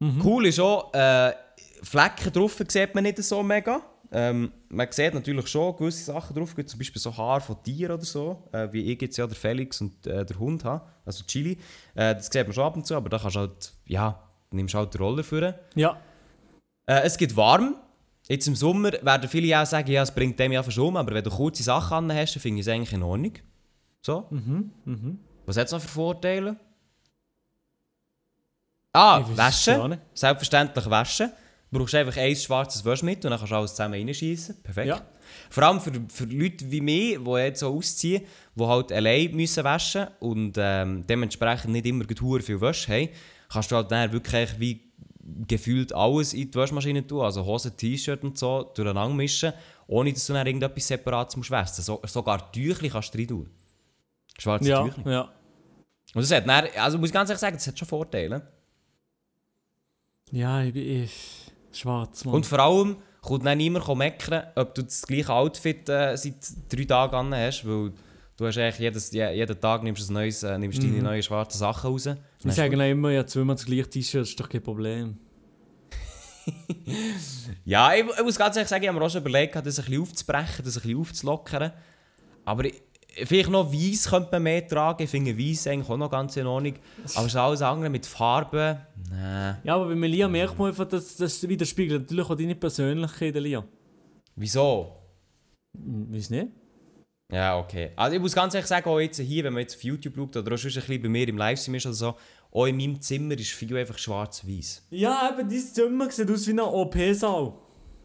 Cool ist auch, äh, Flecken drauf sieht man nicht so mega. Ähm, man sieht natürlich schon gewisse Sachen drauf, zum Beispiel so Haare von Tieren oder so, äh, wie ich jetzt ja der Felix und äh, der Hund habe, also Chili. Äh, das sieht man schon ab und zu, aber da kannst du halt, ja, nimmst halt den Roller für. ja, Äh, es geht warm. Jetzt im Sommer werden viele auch sagen, ja, es bringt dem ja verschoben, aber wenn du kurze Sachen an hast, dann finde ich es eigentlich in Ordnung. So. Mhm, Was hat es noch für Vorteile? Ah, waschen. Selbstverständlich waschen. Du brauchst einfach ein schwarzes Waschmittel und dann kannst du alles zusammen reinschießen. Perfekt. Ja. Vor allem für, für Leute wie mich, die jetzt so ausziehen, die halt allein müssen waschen und ähm, dementsprechend nicht immer gut viel Wäsche haben, kannst du halt dann wirklich wie gefühlt alles in die Waschmaschine tun, also Hosen, T-Shirt und so, durcheinander mischen, ohne dass du dann irgendetwas separat musst waschen. So, sogar Tüchli kannst du rein tun. Schwarze ja, Tüchli. ja. Und das hat dann, also muss ich ganz ehrlich sagen, das hat schon Vorteile. Ja, ich bin ich, schwarz, Mann. Und vor allem kommt dann niemand meckern, ob du das gleiche Outfit äh, seit drei Tagen an hast, weil du hast eigentlich jedes, je, jeden Tag nimmst, ein neues, äh, nimmst deine neuen schwarzen Sachen raus. Wir sagen auch immer, ja, zweimal das gleiche T-Shirt ist doch kein Problem. Ja, ich, ich muss ganz ehrlich sagen, ich habe mir auch schon überlegt, das ein bisschen aufzubrechen, das ein bisschen aufzulockern. Aber ich, vielleicht noch Weiß könnte man mehr tragen. Ich finde Weiß eigentlich auch noch ganz in Ordnung. Aber so alles andere mit Farben, nein. Ja, aber bei Melia merkt man einfach, dass das widerspiegelt natürlich auch deine Persönlichkeit, Elia. Wieso? Hm, Weiss nicht? Ja, okay. Also ich muss ganz ehrlich sagen, auch jetzt hier, wenn man jetzt auf YouTube schaut oder auch schon ein bisschen bei mir im Livestream ist oder so, auch in meinem Zimmer ist viel einfach schwarz-weiß. Ja, eben, dein Zimmer sieht aus wie eine OP-Saal.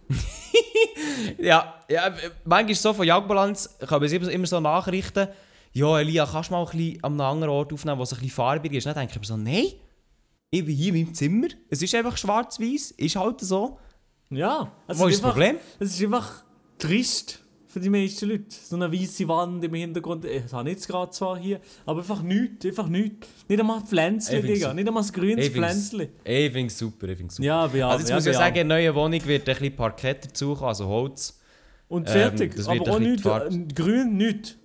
Ja, ja, manchmal so von Jagdbalance kommen immer, immer so Nachrichten, ja Elia, kannst du mal ein bisschen an einem anderen Ort aufnehmen, wo es ein bisschen farbig ist? Dann denke ich mir so, nein, ich bin hier in meinem Zimmer, es ist einfach schwarz-weiß, ist halt so. Ja. Es Wo ist das Problem? Es ist einfach trist für die meisten Leute. So eine weiße Wand im Hintergrund. Ich habe jetzt gerade zwar hier, aber einfach nichts. Einfach nichts. Nicht einmal ein Pflänzchen, Ich Digga. Nicht einmal ein grünes Ich Pflänzchen. Ich finde es super, ich finde super. Ja, ja. also jetzt ja, muss ich ja. sagen, in der neuen Wohnung wird ein bisschen Parkett dazukommen, also Holz. Und ähm, fertig. das wird aber auch nichts. Grün, nichts.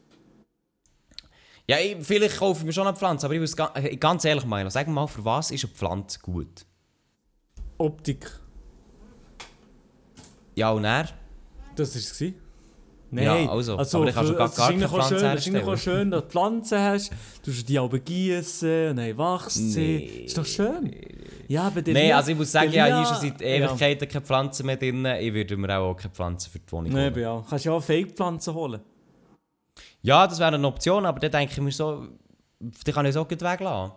Ja, ich, vielleicht kaufe ich mir schon eine Pflanze, aber ich muss ga- äh, ganz ehrlich meinen, sag mal, für was ist eine Pflanze gut? Optik. Ja, und er? Das war es. Nein, Ja, also, aber dann kannst du für- gar- gar keine eigentlich auch Pflanze schön, Es ist auch herstellen. schön, dass du Pflanzen hast, du die aber gießen und dann wachsen sie. Nee. Ist doch schön. Ja, aber der Nein, also ich muss sagen, ja, hier ist schon seit Ewigkeiten keine Pflanze mehr drin. Ich würde mir auch keine Pflanze für die Wohnung Ja. holen. Ja. Kannst ja auch Fake-Pflanzen holen. Ja, das wäre eine Option, aber dann denke ich mir so, die kann ich so gut weglassen.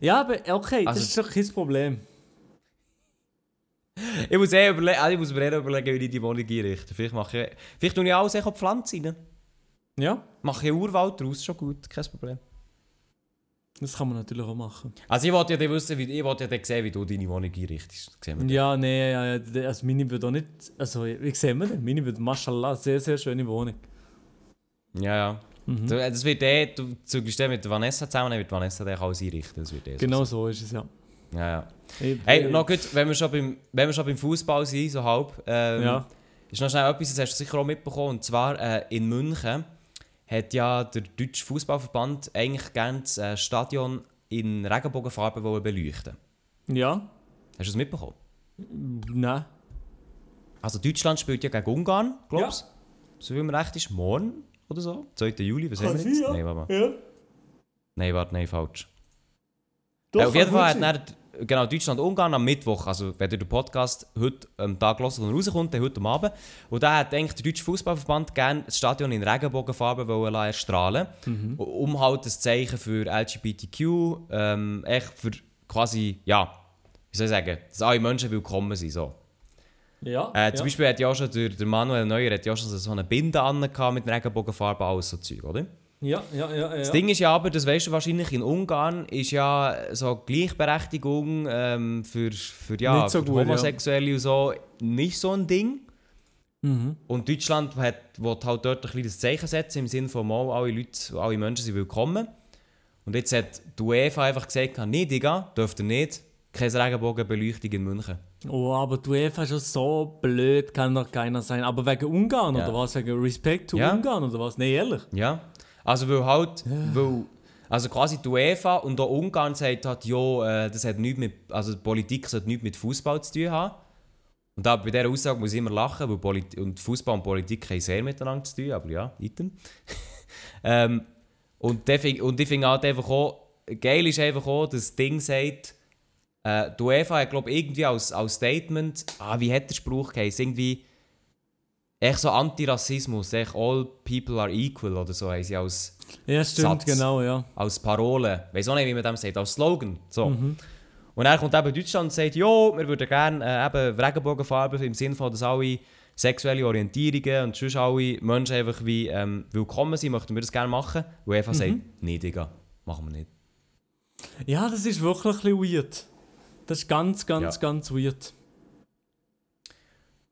Ja, aber okay, Also- das ist doch kein Problem. Ich muss, eh überle also ich muss mir eh überlegen, wie ich die Wohnung einrichte. Vielleicht mache ich, vielleicht tue ich alles echt auf die Pflanze rein. Ja, Mache ich Urwald daraus, schon gut, kein Problem. das kann man natürlich auch machen. Also ich wollte ja wissen, wie, ich wollte ja sehen, wie du deine Wohnung einrichtest. Ja, nee, ja, ja, also meine wird auch nicht, also wie sehen wir denn? Meine wird, mashallah, sehr, sehr schöne Wohnung. Ja, ja. Mhm. Das wird eh, du dann mit Vanessa zusammen, dann wird Vanessa dann alles einrichten. Das wird eh so Genau so ist es, ja. Ja, ja. Ich- Hey, noch gut, wenn wir schon beim, wenn wir schon beim Fußball sind, so halb, ähm, Ja. ist noch schnell etwas, das hast du sicher auch mitbekommen. Und zwar äh, in München hat ja der Deutsche Fußballverband eigentlich gerne das äh, Stadion in Regenbogenfarben beleuchten. Ja? Hast du es mitbekommen? Nein. Also Deutschland spielt ja gegen Ungarn, Ja. glaubst du? So wie man recht ist, morgen oder so? 2. Juli, was haben wir jetzt? ja. Nein, warte mal. Ja. Nein, warte, nein, falsch. Doch, Äh, auf jeden Fall hat genau, Deutschland-Ungarn am Mittwoch, also wenn ihr den Podcast heute am Tag hört und rauskommt, dann heute am Abend. Und da hat eigentlich der Deutsche Fußballverband gerne das Stadion in Regenbogenfarben wollen erstrahlen Mhm. um halt ein Zeichen für LGBTQ, ähm, echt für quasi, ja, wie soll ich sagen, dass alle Menschen willkommen sind. So. Ja, Äh, zum ja. Beispiel hat ja auch schon der, der Manuel Neuer hat ja schon so eine Binde angehabt mit Regenbogenfarben, alles so Zeug, oder? Ja, ja, ja, ja. Das Ding ist ja aber, das weißt du wahrscheinlich, in Ungarn ist ja so Gleichberechtigung ähm, für, für, ja, so für gut, ja. Homosexuelle und so nicht so ein Ding. Mhm. Und Deutschland hat, will halt dort ein kleines Zeichen setzen, im Sinne von mal, alle Leute, alle Menschen sind willkommen. Und jetzt hat die UEFA einfach gesagt, nee, Digga, dürft ihr nicht, keine Regenbogenbeleuchtung in München. Oh, aber die UEFA ist schon so blöd, kann doch keiner sein. Aber wegen Ungarn Ja. oder was? Wegen Respekt zu Ja. Ungarn oder was? Nee, ehrlich. Ja, also weil halt, weil, also quasi die UEFA und auch Ungarn sagt halt, ja, äh, das hat nichts mit, also Politik sollte nichts mit Fußball zu tun haben. Und da, bei dieser Aussage muss ich immer lachen, weil Polit und Fußball und Politik haben sehr miteinander zu tun, aber ja, item. ähm, und, der und ich finde halt einfach auch, geil ist einfach auch, dass das Ding sagt, äh, die UEFA hat glaube ich irgendwie als, als Statement, ah, wie hat der Spruch geheißen, irgendwie, echt so Antirassismus, echt all people are equal oder so, haben sie als, Ja, stimmt, Satz. genau, ja. als Parole, weiß auch nicht, wie man das sagt, als Slogan, so. Und dann kommt eben Deutschland und sagt, jo, wir würden gerne äh, eben Regenbogenfarben im Sinne von, dass alle sexuelle Orientierungen und sonst alle Menschen einfach wie ähm, willkommen sind, möchten wir das gerne machen. Und einfach sagt, nee, Digga, machen wir nicht. Ja, das ist wirklich ein bisschen weird. Das ist ganz, ganz, Ja. ganz weird.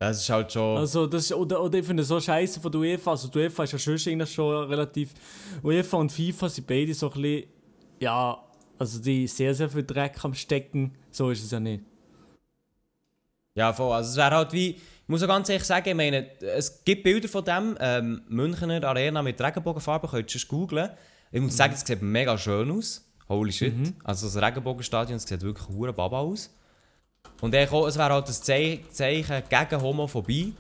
Das ist halt schon... Also, das ist, oder, oder ich finde es so scheiße von der UEFA. Also, die UEFA ist ja schon, eigentlich schon relativ. UEFA und FIFA sind beide so ein bisschen. Ja, also die sehr, sehr viel Dreck am Stecken. So ist es ja nicht. Ja, voll. Also es wäre halt wie, ich muss auch ganz ehrlich sagen, ich meine, es gibt Bilder von dem, ähm, Münchner Arena mit Regenbogenfarben, könnt ihr schon googlen. Ich muss sagen, es sieht mega schön aus. Holy shit. Also das Regenbogenstadion das sieht wirklich hure baba aus. Und ich auch, es wäre halt ein Zei- Zeichen gegen Homophobie.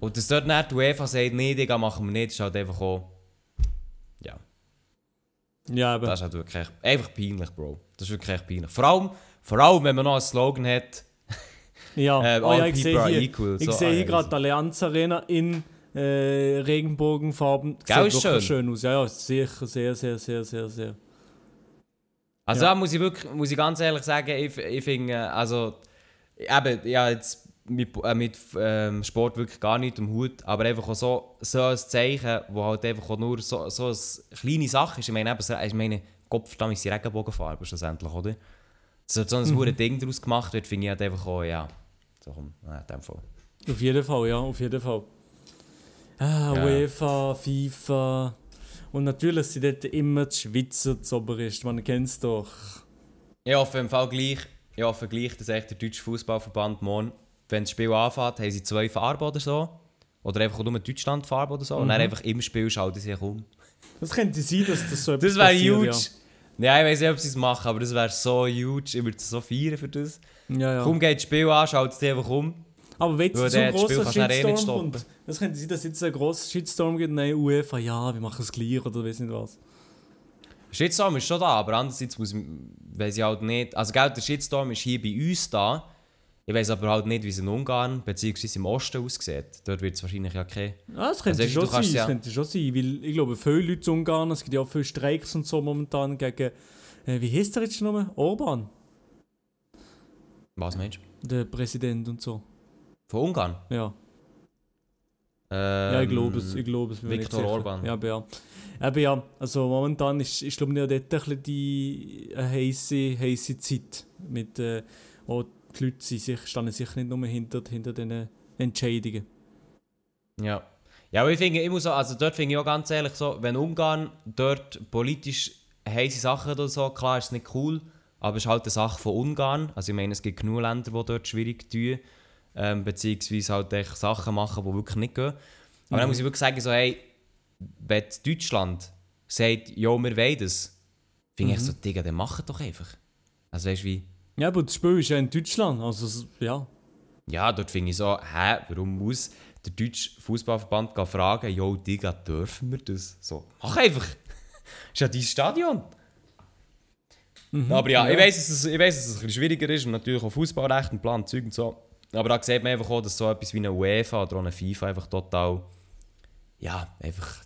Und dass dort nicht die UEFA sagt, nee, Digga, machen wir nicht, ist halt einfach auch... Ja, Ja, aber. das ist halt wirklich einfach peinlich, Bro. Das ist wirklich echt peinlich. Vor allem, vor allem wenn man noch einen Slogan hat, Ja, Äh, oh, ja ich people sehe hier, equal, ich so, sehe ah, hier gerade die Allianz Arena in äh, Regenbogenfarben. Gell, schön. schön aus. Ja, ja, sicher, sehr, sehr, sehr, sehr, sehr. Also Ja. da muss ich wirklich, muss ich ganz ehrlich sagen, ich, ich finde, also eben, ja jetzt mit, äh, mit ähm, Sport wirklich gar nicht am Hut, aber einfach auch so, so ein Zeichen, wo halt einfach auch nur so, so eine kleine Sache ist. Ich meine, eben, so- ich meine, Kopfstamm ist die Regenbogenfarbe schlussendlich, oder? Dass so ein mhm. Ding daraus gemacht wird, finde ich halt einfach auch, ja, so komm, ja, in dem Fall. Auf jeden Fall, ja, auf jeden Fall. Ah, Ja. UEFA, FIFA. Und natürlich sind dort immer die Schweizer zuoberst, man kennt es doch. Ich hoffe im Fall gleich, ich hoffe gleich, dass echt der deutsche Fußballverband morgen, wenn das Spiel anfängt, haben sie zwei Farben oder so. Oder einfach nur Deutschland-Farbe oder so. Und dann einfach im Spiel schalten sie sich um. Das könnte sein, dass das so Das etwas wäre passiert, huge. Ja. ich weiß nicht, ob sie es machen, aber das wäre so huge. Ich würde es so feiern für das. Ja, ja. ja. Kaum geht das Spiel an, schaltet sie einfach um. Aber wenn das kannst du dann eh nicht Shitstorm kommt, das könnte sein, dass jetzt ein grosser Shitstorm gibt, nein, UEFA, ja, wir machen es gleich oder weiß nicht was. Shitstorm ist schon da, aber andererseits muss ich, weiss ich halt nicht. Also, gell, der Shitstorm ist hier bei uns da. Ich weiß aber halt nicht, wie es in Ungarn bzw. im Osten aussieht. Dort wird es wahrscheinlich ja kein. Ja, das könnte Also, schon sein, kannst das ja- könnte schon sein, weil ich glaube, viele Leute in Ungarn, es gibt ja auch viele Streiks und so momentan gegen, äh, wie heißt der jetzt nochmal? Orban, Was meinst du? der Präsident und so. Von Ungarn? Ja, Ähm, ja ich glaube es, ich glaube es. Viktor. Orban. Ja, ja. Aber ja, also momentan ist, ist glaube ich, dort ein bisschen die eine heisse, heisse Zeit. Mit, äh, wo die Leute sind sich, stehen sich nicht nur hinter, hinter diesen Entscheidungen. Ja. Ja, aber ich finde, muss auch, also dort finde ich auch ganz ehrlich so, wenn Ungarn dort politisch heiße Sachen oder so, klar ist es nicht cool, aber es ist halt eine Sache von Ungarn. Also ich meine, es gibt genug Länder, die dort schwierig tun, ähm, beziehungsweise halt echt Sachen machen, die wirklich nicht gehen. Aber dann muss ich wirklich sagen, so, hey, wenn Deutschland sagt, ja, wir wollen das, finde ich so, Digga, dann mach doch einfach. Also weißt du wie, Ja, aber das Spiel ist ja in Deutschland, also ja. ja, dort finde ich so, hä, warum muss der deutsche Fußballverband fragen, jo, Digga, dürfen wir das? So, mach einfach. ist ja dein Stadion. Aber ja, ja. ich weiß, dass es, ich weiss, dass es ein bisschen schwieriger ist und natürlich auch Fußballrecht und Plan, Zeug und so. Aber da sieht man einfach auch, dass so etwas wie eine UEFA oder eine FIFA einfach total, ja, einfach,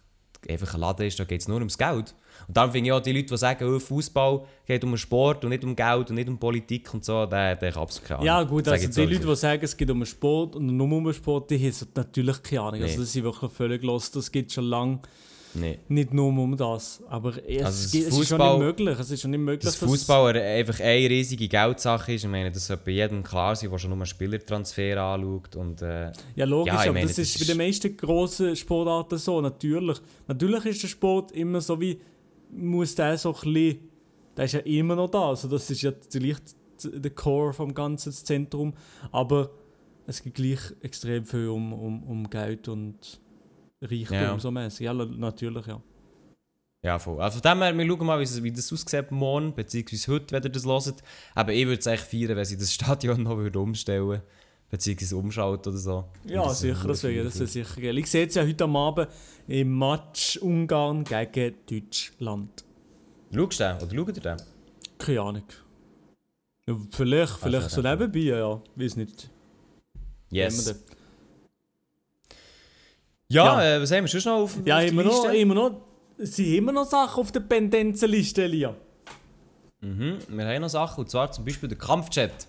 einfach ein Laden ist, da geht es nur ums Geld. Und darum finde ich auch die Leute, die sagen, oh, Fußball geht um Sport und nicht um Geld und nicht um Politik und so, der, der hat absolut keine Ahnung. Ja gut, also die jetzt Leute, so. die sagen, es geht um Sport und nur um Sport, die haben natürlich keine Ahnung. Nee. Also das sind wirklich völlig los. Das geht schon lange Nee. nicht nur um das. Aber es, Also das es ist schon nicht möglich. Es ist schon nicht möglich, Dass Fußball einfach eine riesige Geldsache ist, ich meine, das sollte bei jedem klar sein, der schon nur einen Spielertransfer anschaut. Und, äh, Ja, logisch, Ja, aber meine, das das ist bei den meisten grossen Sportarten so, natürlich. Natürlich ist der Sport immer so wie, muss der so ein bisschen, der ist ja immer noch da, also das ist ja vielleicht der Core vom ganzen Zentrum, aber es geht gleich extrem viel um, um, um Geld und Reichtum Ja. so mäßig. Ja, natürlich, ja. ja, voll. Also von dem her, wir schauen mal, wie, das aussieht morgen, beziehungsweise heute, wenn ihr das hört. Aber ich würde es echt feiern, wenn sie das Stadion noch würde umstellen beziehungsweise umschalten oder so. Ja, Das sicher, das wäre das wär sicher geil. Ich sehe es ja heute am Abend im Match Ungarn gegen Deutschland. Schaust du den? Oder schaut ihr den? Keine Ahnung. Ja, vielleicht, vielleicht so dann- nebenbei, ja. Weiß nicht. Yes. Ja, Ja. Äh, was haben wir sonst noch auf, Ja, auf der immer noch, Liste? immer noch. Es sind immer noch Sachen auf der Pendenzenliste, Elia. Mhm. Wir haben noch Sachen, und zwar zum Beispiel der Kampfchat.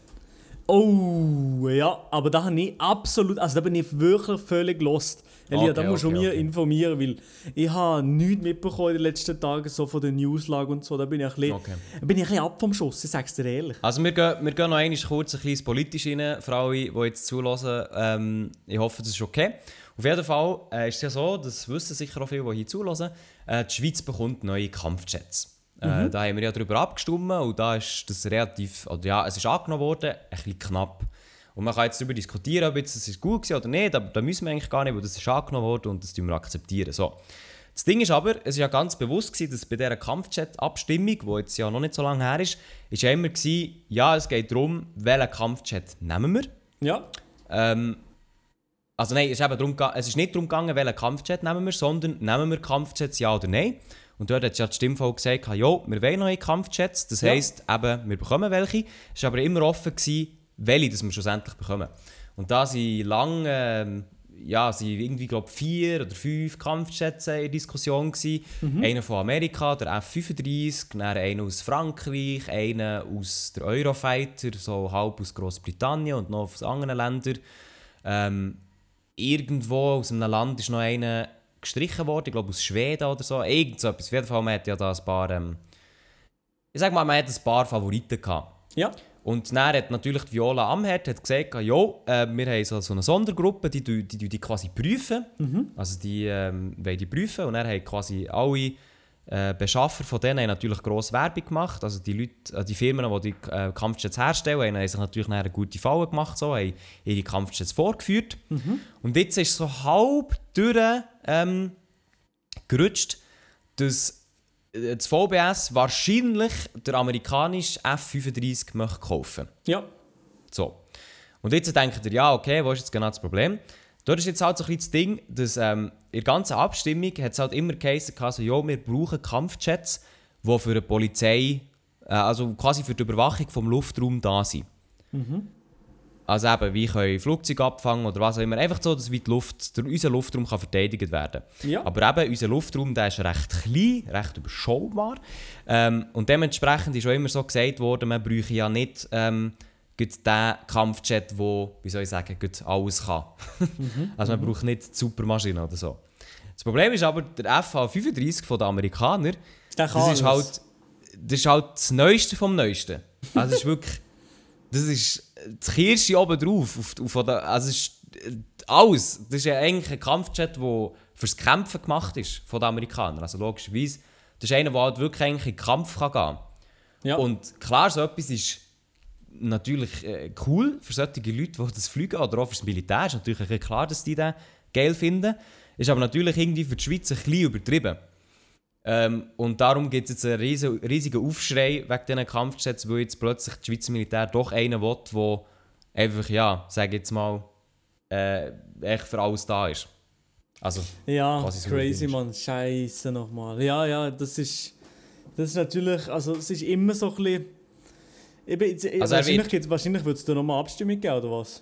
Oh, ja, aber da habe ich absolut, also da bin ich wirklich völlig lost. Elia, da Okay, musst du okay, mir okay. informieren, weil ich habe nichts mitbekommen in den letzten Tagen, so von der Newslage und so. Da bin ich ein bisschen, Okay. bin ich ein bisschen ab vom Schuss, ich sag's dir ehrlich. Also wir gehen, wir gehen noch einmal kurz ein bisschen politisch rein, für alle, die jetzt zulassen. Ähm, ich hoffe, das ist okay. Auf jeden Fall äh, ist es ja so, das wissen sicher auch viele, die hier zulassen, äh, die Schweiz bekommt neue Kampfjets. Äh, da haben wir ja darüber abgestimmt und da ist das relativ, oder ja, es ist angenommen worden, ein bisschen knapp. Und man kann jetzt darüber diskutieren, ob jetzt das gut war oder nicht, aber da müssen wir eigentlich gar nicht, weil das ist angenommen worden und das tun wir akzeptieren. So. Das Ding ist aber, es war ja ganz bewusst, gewesen, dass bei dieser Kampfjet-Abstimmung, die jetzt ja noch nicht so lange her ist, ist ja immer gewesen, ja, es geht darum, welchen Kampfjet nehmen wir. Ja, Ähm, also nein, es ist, eben darum, es ist nicht darum gegangen, welchen Kampfjet nehmen wir, sondern nehmen wir Kampfjets ja oder nein. Und dort hat ja die Stimmvolk gesagt, ja, wir wollen neue Kampfjets. Das Ja. heisst eben, wir bekommen welche. Es war aber immer offen, gewesen, welche das wir schlussendlich bekommen. Und da sind lange, ähm, ja, sind irgendwie, glaube vier oder fünf Kampfjets in Diskussion gewesen. Einer von Amerika, der F-35, dann einer aus Frankreich, einer aus der Eurofighter, so halb aus Großbritannien und noch aus anderen Ländern. Ähm, irgendwo aus einem Land ist noch einer gestrichen worden, ich glaube aus Schweden oder so. Irgend so etwas. Auf jeden Fall, man hat ja da ein paar, ähm, ich sag mal, man hat ein paar Favoriten gehabt. ja. Und dann hat natürlich die Viola Amherd hat gesagt, jo, äh, wir haben so, so eine Sondergruppe, die die, die, die quasi prüfen. Also die ähm, wollen die prüfen. Und dann haben quasi alle äh, Beschaffer von denen haben natürlich grosse Werbung gemacht. Also die Leute, äh, die Firmen, die die äh, Kampfjets herstellen, haben sich natürlich eine gute Falle gemacht, so, haben ihre Kampfjets vorgeführt. Und jetzt ist so halb durch ähm, gerutscht, dass äh, das VBS wahrscheinlich der amerikanische F-35 möchte kaufen Ja. So. Und jetzt denkt ihr, ja, okay, wo ist jetzt genau das Problem? Dort ist jetzt halt so ein bisschen das Ding, dass ähm, in der ganzen Abstimmung hat es halt immer geheißen, so, ja, wir brauchen Kampfjets, die für die Polizei, äh, also quasi für die Überwachung vom Luftraum da sind. Also eben, wie können Flugzeuge abfangen oder was auch immer. Einfach so, dass wie die Luft, der, unser Luftraum kann verteidigt werden Ja. Aber eben, unser Luftraum der ist recht klein, recht überschaubar. Ähm, und dementsprechend ist auch immer so gesagt worden, man bräuchte ja nicht ähm, den Kampfjet, der, wie soll ich sagen, alles kann. also man braucht nicht die Supermaschine oder so. Das Problem ist aber, der FH-35 der Amerikaner, das ist, alles. halt, das ist halt das Neueste vom Neuesten. Also es ist wirklich, das ist das Kirsche oben drauf. Auf, auf der, also es ist alles. Das ist ja eigentlich ein Kampfjet, der fürs Kämpfen gemacht ist von den Amerikanern. Also logischerweise, das ist einer, der halt wirklich eigentlich in den Kampf kann gehen kann. Ja. Und klar, so etwas ist natürlich äh, cool für solche Leute, die das fliegen, oder auch fürs Militär. Ist natürlich klar, dass die das geil finden. Ist aber natürlich irgendwie für die Schweiz ein bisschen übertrieben. Ähm, und darum gibt es jetzt einen riesen, riesigen Aufschrei wegen diesen Kampfjets, weil jetzt plötzlich das Schweizer Militär doch einen will, der einfach, ja, sag jetzt mal, äh, echt für alles da ist. Also, Ja, crazy, Mann. Scheiße nochmal. Ja, ja, das ist. Das ist natürlich, also es ist immer so ein bisschen... Eben, jetzt- er wahrscheinlich, wird es da nochmal Abstimmung geben, oder was?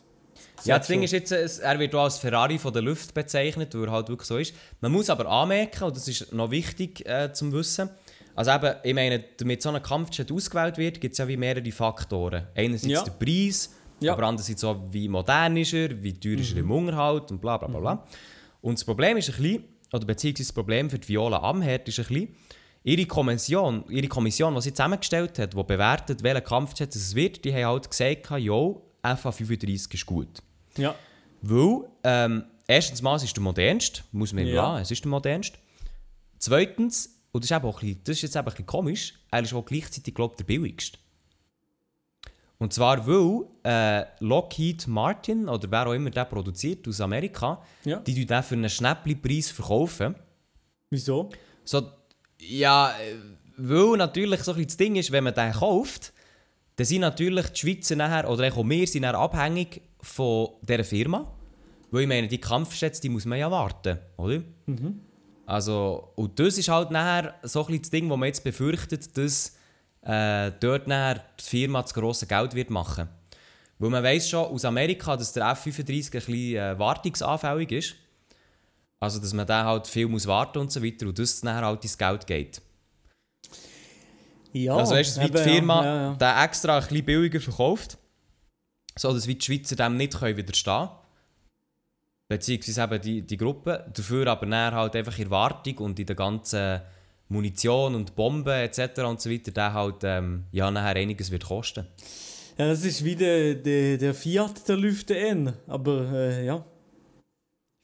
Ja, das Ding ist jetzt, er wird auch als Ferrari von der Luft bezeichnet, weil er halt wirklich so ist. Man muss aber anmerken, und das ist noch wichtig äh, zum Wissen, also eben, ich meine, damit so ein Kampfjet ausgewählt wird, gibt es ja wie mehrere Faktoren. Einerseits Ja. der Preis, Ja. aber andererseits auch, wie modern ist er, wie teuer ist er im Unterhalt und bla bla bla. bla. Und das Problem ist ein bisschen, oder beziehungsweise das Problem für die Viola Amherd ist ein bisschen, ihre Kommission, ihre Kommission, die sie zusammengestellt hat, die bewertet, welcher Kampfjet es wird, die haben halt gesagt, jo, FA35 ist gut. Ja. Weil, ähm, erstens mal, es ist der modernste, muss man Ja. ja. es ist der modernste. Zweitens, und das ist, eben auch ein bisschen, das ist jetzt eben ein bisschen komisch, er ist auch gleichzeitig, glaube der billigste. Und zwar, weil äh, Lockheed Martin, oder wer auch immer der produziert aus Amerika, Ja. die tun den für einen Schnäppli-Preis verkaufen. Wieso? So, ja, äh, weil natürlich so ein das Ding ist, wenn man den kauft, dann sind natürlich die Schweizer nachher, oder auch wir sind abhängig von dieser Firma. Weil ich meine, die Kampfjets, die muss man ja warten, oder? Also, und das ist halt nachher so ein bisschen das Ding, wo man jetzt befürchtet, dass äh, dort nachher die Firma das grosse Geld wird machen. Weil man weiß schon aus Amerika, dass der F-35 ein bisschen äh, wartungsanfällig ist. Also, dass man da halt viel muss warten und so weiter und das nachher halt ins Geld geht. Ja. also, weißt du, wie die Firma Ja, ja. den extra ein bisschen billiger verkauft, so dass wie die Schweizer dem nicht können widerstehen können. Beziehungsweise eben die, die Gruppe. Dafür aber nachher halt einfach in Wartung und in der ganzen Munition und Bomben etc. und so weiter, der halt ähm, ja, nachher einiges wird kosten. ja, das ist wie der, der, der Fiat der Lüfte N. Aber äh, ja.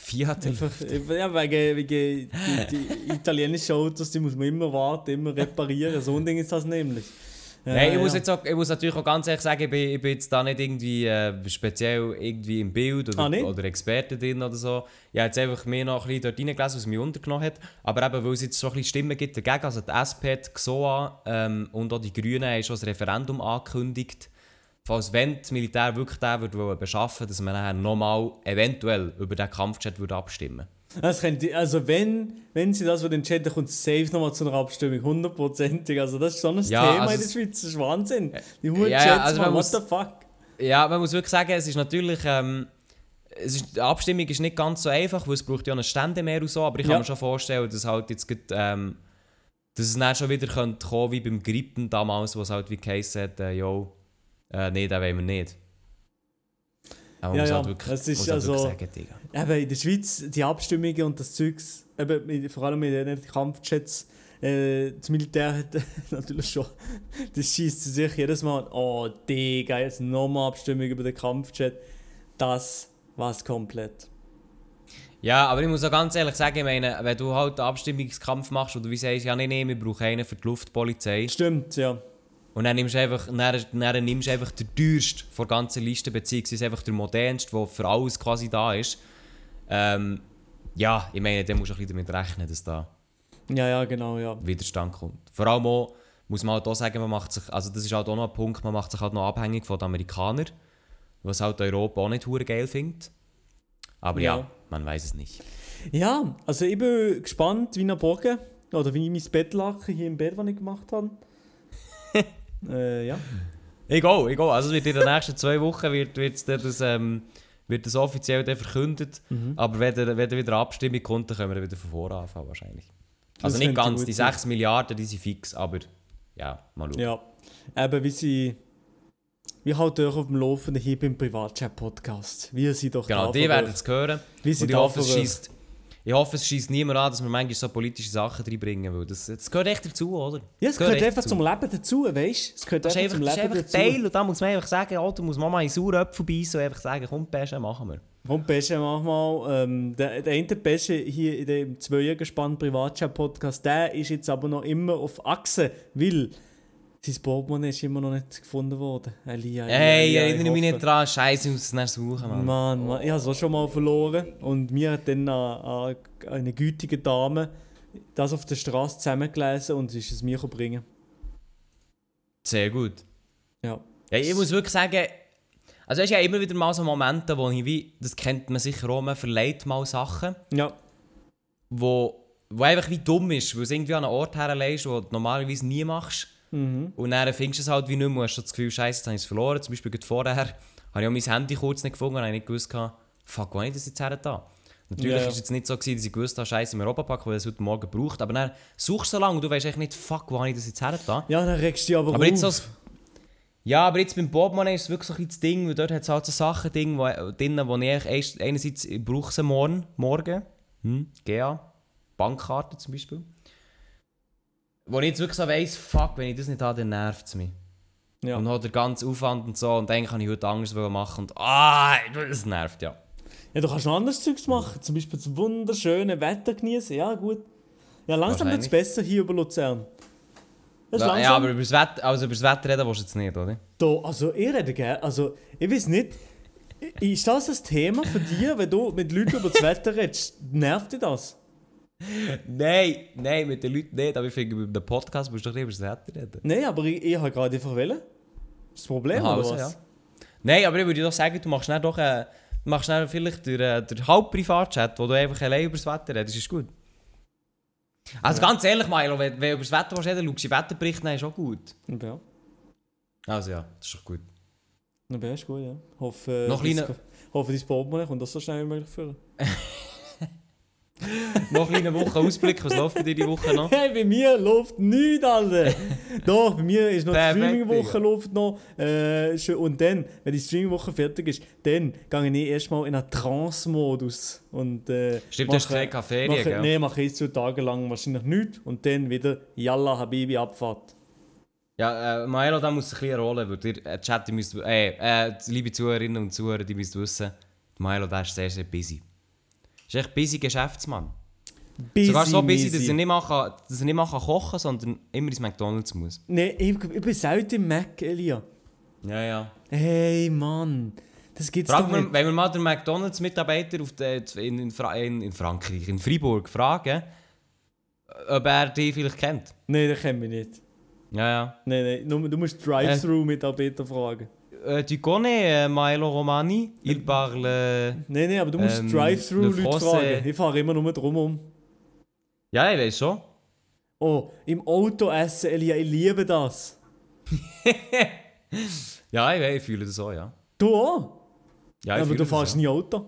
Fiat. Einfach, ja, wegen, wegen die, die italienischen Autos, die muss man immer warten, immer reparieren. So ein Ding ist das nämlich. Ja, Nein, ich, muss ja. jetzt auch, ich muss natürlich auch ganz ehrlich sagen, ich bin, ich bin jetzt da nicht irgendwie äh, speziell irgendwie im Bild oder, Ah, oder Experte drin oder so. Ich habe jetzt einfach mir noch ein bisschen dort reingelesen, was mich untergenommen hat. Aber eben, weil es jetzt so ein bisschen Stimmen gibt dagegen, also die SP, die XOA ähm, und auch die Grünen haben schon ein Referendum angekündigt, falls wenn das Militär wirklich den würde beschaffen dass man nachher nochmal eventuell über den Kampfjet würde abstimmen Das könnte, also wenn, wenn sie das entscheiden, kommt es safe nochmal zu einer Abstimmung, hundertprozentig. Also das ist schon ein Ja, Thema also in der Schweiz, das ist Wahnsinn. Die Huren ja, Jets, also man, man what muss- the fuck? Ja, man muss wirklich sagen, es ist natürlich. Ähm, es ist, die Abstimmung ist nicht ganz so einfach, weil es braucht ja einen Stände mehr und so, aber ich kann Ja. mir schon vorstellen, dass halt jetzt grad, ähm, dass es dann schon wieder könnte kommen wie beim Grippen damals, wo es halt wie geheißen hat, äh, äh, nee, den wollen wir nicht. Aber man Ja, muss ja, halt wirklich, es ist halt also- sagen, Digga. Eben in der Schweiz, die Abstimmungen und das Zeugs, eben vor allem mit den Kampfjets, äh, das Militär hat natürlich schon, das schießt sich jedes Mal, oh Digga, jetzt nochmal Abstimmung über den Kampfjet. Das war's komplett. Ja, aber ich muss auch ganz ehrlich sagen, ich meine, wenn du halt einen Abstimmungskampf machst und du sagst, ja, nee, nee, wir brauchen einen für die Luftpolizei, Stimmt, ja. Und dann nimmst du einfach, dann, dann nimmst du einfach den teuersten von der ganzen Liste, beziehungsweise einfach den modernsten, der für alles quasi da ist. Ähm, ja, ich meine, dann musst du ein bisschen damit rechnen, dass da Ja, ja, genau, ja. Widerstand kommt. Vor allem auch, muss man halt auch sagen, man macht sich, also das ist halt auch noch ein Punkt, man macht sich halt noch abhängig von den Amerikanern, was halt Europa auch nicht hure geil findet. Aber ja, Ja. man weiß es nicht. Ja, also ich bin gespannt, wie nach Morgen, oder wie ich mein Bettlaken hier im Bett, das ich gemacht habe. Äh, ja. Egal, egal. Also es wird in den nächsten zwei Wochen wird, wird's dann das, ähm, wird das offiziell dann verkündet. Mhm. Aber wenn, wenn wieder eine Abstimmung kommt, dann können wir wieder von vorne anfangen wahrscheinlich. Also Das nicht ganz, die sein. 6 Milliarden, die sind fix, aber ja, mal schauen. Ja. Eben, wie sie. Wir halten euch auf dem Laufenden hier beim Privatchat-Podcast. Wir sind doch Genau, die werden es hören. Wir Und sind ich da hoffe, es schießt, ich hoffe, es schießt niemand an, dass wir manchmal so politische Sachen reinbringen, weil das, das gehört echt dazu, oder? Ja, es gehört gehört einfach dazu. zum Leben dazu, weißt du? Es gehört Das einfach zum das ist Leben einfach dazu. Teil und da muss man einfach sagen, musst mal mal in sauren Äpfel beißen und einfach sagen, komm, Pesche, machen wir. Komm, Pesche, mach mal. Ähm, der, der eine Pesche hier in dem Zweiergespann Privatchat-Podcast, der ist jetzt aber noch immer auf Achse, weil sein Portemonnaie ist immer noch nicht gefunden worden. Elia, Elia, Hey, Elia, ich erinnere mich nicht dran, Scheiße, ich muss es nachher suchen, Mann. Mann, Mann, ich habe es auch schon mal verloren. Und mir hat dann eine, eine gütige Dame das auf der Straße zusammengelesen und sie ist es mir bringen. Sehr gut. Ja. Ja, ich muss wirklich sagen, also es ist ja immer wieder mal so Momente, wo ich wie, das kennt man sicher auch, man verleiht mal Sachen, Ja. wo wo einfach wie dumm ist, weil du es irgendwie an einen Ort herlegst, wo du normalerweise nie machst. Mhm. Und dann findest du es halt wie nicht mehr, hast du das Gefühl, scheiße, jetzt habe ich es verloren. Zum Beispiel vorher habe ich auch mein Handy kurz nicht gefunden und habe nicht gewusst, fuck, wo habe ich das jetzt her da? Natürlich war es jetzt nicht so, gewesen, dass ich gewusst habe, scheiße, im Europapark, weil ich das heute Morgen braucht. Aber dann suchst du so lange und du weißt echt nicht, fuck, wo habe ich das jetzt her da? Ja, dann regst du dich aber, Aber jetzt auf. so das- Ja, aber jetzt beim Bobmann ist es wirklich so ein das Ding, weil dort hat es halt so Sachen drin, wo, drin, wo ich einerseits brauche sie morgen, morgen hm, GA, Bankkarte zum Beispiel. Wo ich jetzt wirklich so weiss, fuck, wenn ich das nicht habe, dann nervt es mich. Ja. Und hat der ganze Aufwand und so und eigentlich kann ich heute anders machen und ah, das nervt, ja. ja, du kannst noch anderes Zeugs machen. Zum Beispiel das wunderschöne Wetter genießen. Ja, gut. Ja, langsam wird es besser hier über Luzern. Das Ja, langsam. aber über das Wetter, also über das Wetter reden willst du jetzt nicht, oder? Da, also, ich rede gerne. Also, ich weiß nicht. Ist das ein Thema für dich, wenn du mit Leuten über das Wetter redest? Nervt dich das? Nein, nein, mit den Leuten nicht, aber ich finde, mit dem Podcast musst du doch nicht über das Wetter reden. Nein, aber ich, ich habe gerade einfach wollen. Das Problem, Aha, oder also, was? ja. Nein, aber ich würde doch sagen, du machst dann doch äh, du machst dann vielleicht den, den Halbprivatchat, wo du einfach allein über das Wetter redest, ist gut. Also ganz ehrlich, Milo, wenn, wenn du über das Wetter willst reden schaust du Wetterbericht, dann ist auch gut. Ja, Also ja, das ist doch gut. dann ist gut, ja. Hoffe, Noch kleiner- hoffe, dein Portemonnaie kommt das so schnell wie möglich führen. Noch eine Woche Ausblick, was läuft bei dir die Woche noch? Hey, bei mir läuft nichts, Alter. Doch, bei mir ist noch die Streaming-Woche läuft noch. Äh, und dann, wenn die Streaming-Woche fertig ist, dann gehe ich erstmal in einen Trance-Modus. Und, äh, Stimmt, du hast mache- gesagt, Ferien, mache, gell? Nee, mache ich zwei Tage lang wahrscheinlich nichts. Und dann wieder Yalla Habibi Abfahrt. Ja, äh, Milo, da muss ein bisschen Rolle, weil ihr äh, Chat, ihr müsst, äh, äh, liebe Zuhörerinnen und Zuhörer, die müsst wissen, Milo, der ist sehr, sehr busy. Ist echt busy Geschäftsmann. Busy, Sogar so busy, dass er nicht mal, kann, dass er nicht mal kann kochen sondern immer ins McDonalds muss. Nee, ich, ich bin selten im Mac, Elia. Ja, ja. Hey, Mann. Das gibt's Frag doch mal, nicht. wenn wir mal den McDonalds-Mitarbeiter in, in, Fra in, in Frankreich, in Freiburg, fragen, ob er die vielleicht kennt. Nee, das kennen wir nicht. Ja, ja. Nee. Nur, du musst Drive-Thru-Mitarbeiter fragen. Euh, tu connais euh, Milo Romani? Il parle... Nee, nee, aber du musst Ähm, le Drive-Thru-Leute fragen. Ich fahre immer nur drum um. Ja, ich weiß schon. Oh, im Auto essen, Elia, ich liebe das. Ja, ich, weiß, ich fühle das auch, ja. Du auch? Ja, ich aber du fährst nie Auto.